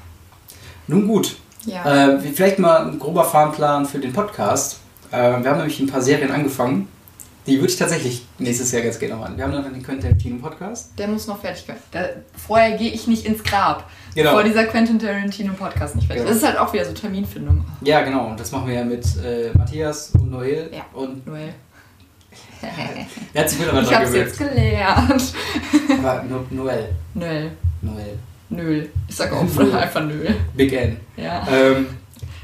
Nun gut. Ja. Äh, vielleicht mal ein grober Fahrplan für den Podcast. Äh, wir haben nämlich ein paar Serien angefangen. Die würde ich tatsächlich nächstes Jahr ganz gerne machen. Wir haben dann den Quentin Tarantino Podcast. Der muss noch fertig werden. Da, vorher gehe ich nicht ins Grab. Genau. Bevor dieser Quentin Tarantino Podcast nicht fertig. Genau. Das ist halt auch wieder so Terminfindung. Ja, genau. Und das machen wir ja mit äh, Matthias und Noel. Ja. Und Noel. er hat sich mittlerweile Ich dran hab's gewöhnt. jetzt gelernt. Aber no Noel. Noel. Noel. Nöl. Ich sag auch einfach Nöl. Big N. Ja. Ähm,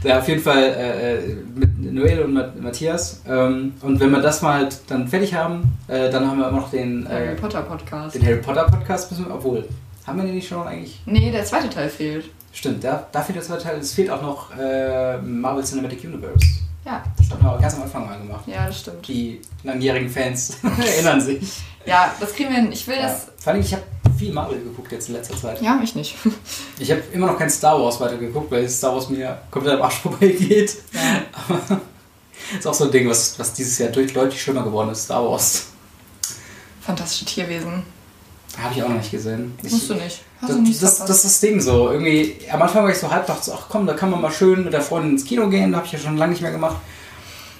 ja, auf jeden Fall äh, äh, mit Noel und Mat- Matthias. Ähm, und wenn wir das mal halt dann fertig haben, äh, dann haben wir immer noch den, äh, Harry Potter Podcast. den Harry Potter Podcast. Müssen wir, obwohl, haben wir den nicht schon eigentlich? Nee, der zweite Teil fehlt. Stimmt, da, da fehlt der zweite Teil. Es fehlt auch noch äh, Marvel Cinematic Universe. Ja. Das haben wir ganz am Anfang mal gemacht. Ja, das stimmt. Die langjährigen Fans erinnern sich. Ja, das kriegen wir hin. Ich will Ja. das. Vor allem, ich habe viel Marvel geguckt jetzt in letzter Zeit. Ja, ich nicht. Ich habe immer noch kein Star Wars weitergeguckt, weil Star Wars mir komplett am Arsch vorbeigeht. Aber ist auch so ein Ding, was, was dieses Jahr durch, deutlich schlimmer geworden ist. Star Wars. Fantastische Tierwesen. Habe ich auch noch nicht gesehen. Ich, Musst du nicht. Hast das, du nicht das, das ist das Ding so. Irgendwie, am Anfang war ich so halb, dachte ach komm, da kann man mal schön mit der Freundin ins Kino gehen. Habe ich ja schon lange nicht mehr gemacht.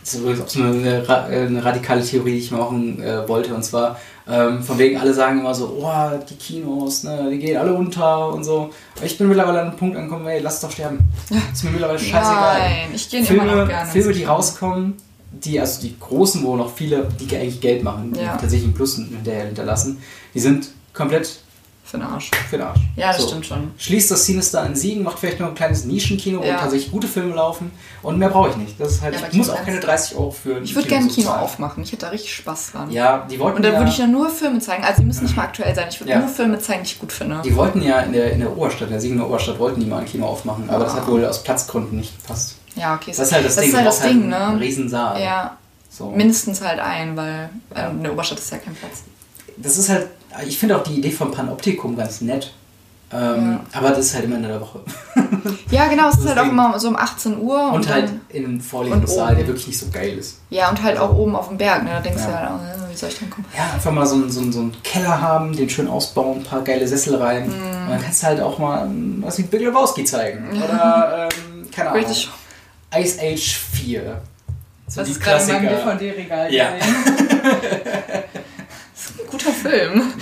Das ist übrigens auch so eine, eine radikale Theorie, die ich machen äh, wollte. Und zwar, ähm, von wegen, alle sagen immer so, oh, die Kinos, ne, die gehen alle unter und so. Aber ich bin mittlerweile an einem Punkt angekommen, ey, lass es doch sterben. Ist mir mittlerweile scheißegal. Nein, ich gehe immer noch gerne. Filme, die rauskommen, die, also die großen, wo noch viele, die eigentlich Geld machen, die Ja. tatsächlich einen Plus hinterher hinterlassen, die sind komplett Für den Arsch. für den Arsch. Ja, das So. stimmt schon. Schließt das Sinister in Siegen, macht vielleicht noch ein kleines Nischenkino, wo Ja. tatsächlich gute Filme laufen und mehr brauche ich nicht. Das ist halt, Ja, ich muss auch keine eins- 30 Euro für ein Ich würde gerne ein Kino aufmachen. Ich hätte da richtig Spaß dran. Ja, die wollten Und dann ja, würde ich dann nur Filme zeigen. Also die müssen nicht mal aktuell sein. Ich würde Ja. nur Filme zeigen, die ich gut finde. die wollten ja in der, in der Oberstadt, in der Siegener Oberstadt, wollten die mal ein Kino aufmachen, aber das hat wohl aus Platzgründen nicht gepasst. Ja, okay. Das ist halt das, das Ding. ist halt das Ding, Einen ne? Riesensaal. Ja, So. mindestens halt ein, weil Ja. äh, in der Oberstadt ist ja kein Platz. das ist halt, ich finde auch die Idee vom Panoptikum ganz nett. Ähm, Aber das ist halt immer in der Woche. Ja, genau. Es ist halt auch immer so um 18 Uhr. Und, Und, halt dann, in einem Vorlesungssaal, der wirklich nicht so geil ist. ja, und halt auch oben auf dem Berg. Ne? Da denkst du Ja. halt, auch, äh, wie soll ich denn kommen? Ja, einfach mal so, einen- so, einen- so einen Keller haben, den schön ausbauen, ein paar geile Sessel rein. Mhm. Und dann kannst du halt auch mal ähm, was wie Big Lebowski zeigen. Oder, ähm, keine Ahnung, Richtig. Ice Age 4. So Das ist gerade in meinem Klassiker. DVD-Regal Ja. gesehen. das ist ein guter Film.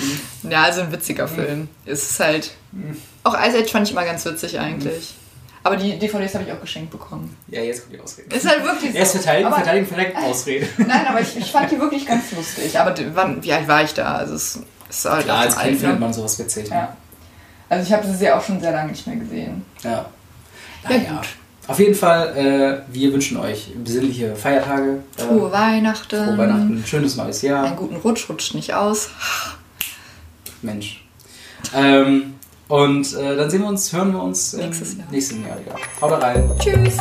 Mhm. Ja, also ein witziger Film. Es ist halt... Auch Ice Age fand ich immer ganz witzig eigentlich. Aber die DVDs habe ich auch geschenkt bekommen. Ja, jetzt kommt die Ausrede. Ist halt wirklich so. Er ist verteidigen, Aber- verteidigen, verteidigen, Ausrede. Nein, aber ich, ich fand die wirklich ganz lustig. Aber wann, wie alt war ich da? Also es ist halt Klar, als Kind findet man sowas witzig. ne? Ja. Also ich habe sie ja auch schon sehr lange nicht mehr gesehen. Ja. Ja, Naja. gut. Auf jeden Fall, äh, wir wünschen euch besinnliche Feiertage. Äh, Frohe Weihnachten. frohe Weihnachten, schönes neues Jahr. Einen guten Rutsch, rutscht nicht aus. Mensch. Ähm, und äh, dann sehen wir uns, hören wir uns Nächstes Jahr. nächsten Jahr wieder. Haut rein. Tschüss.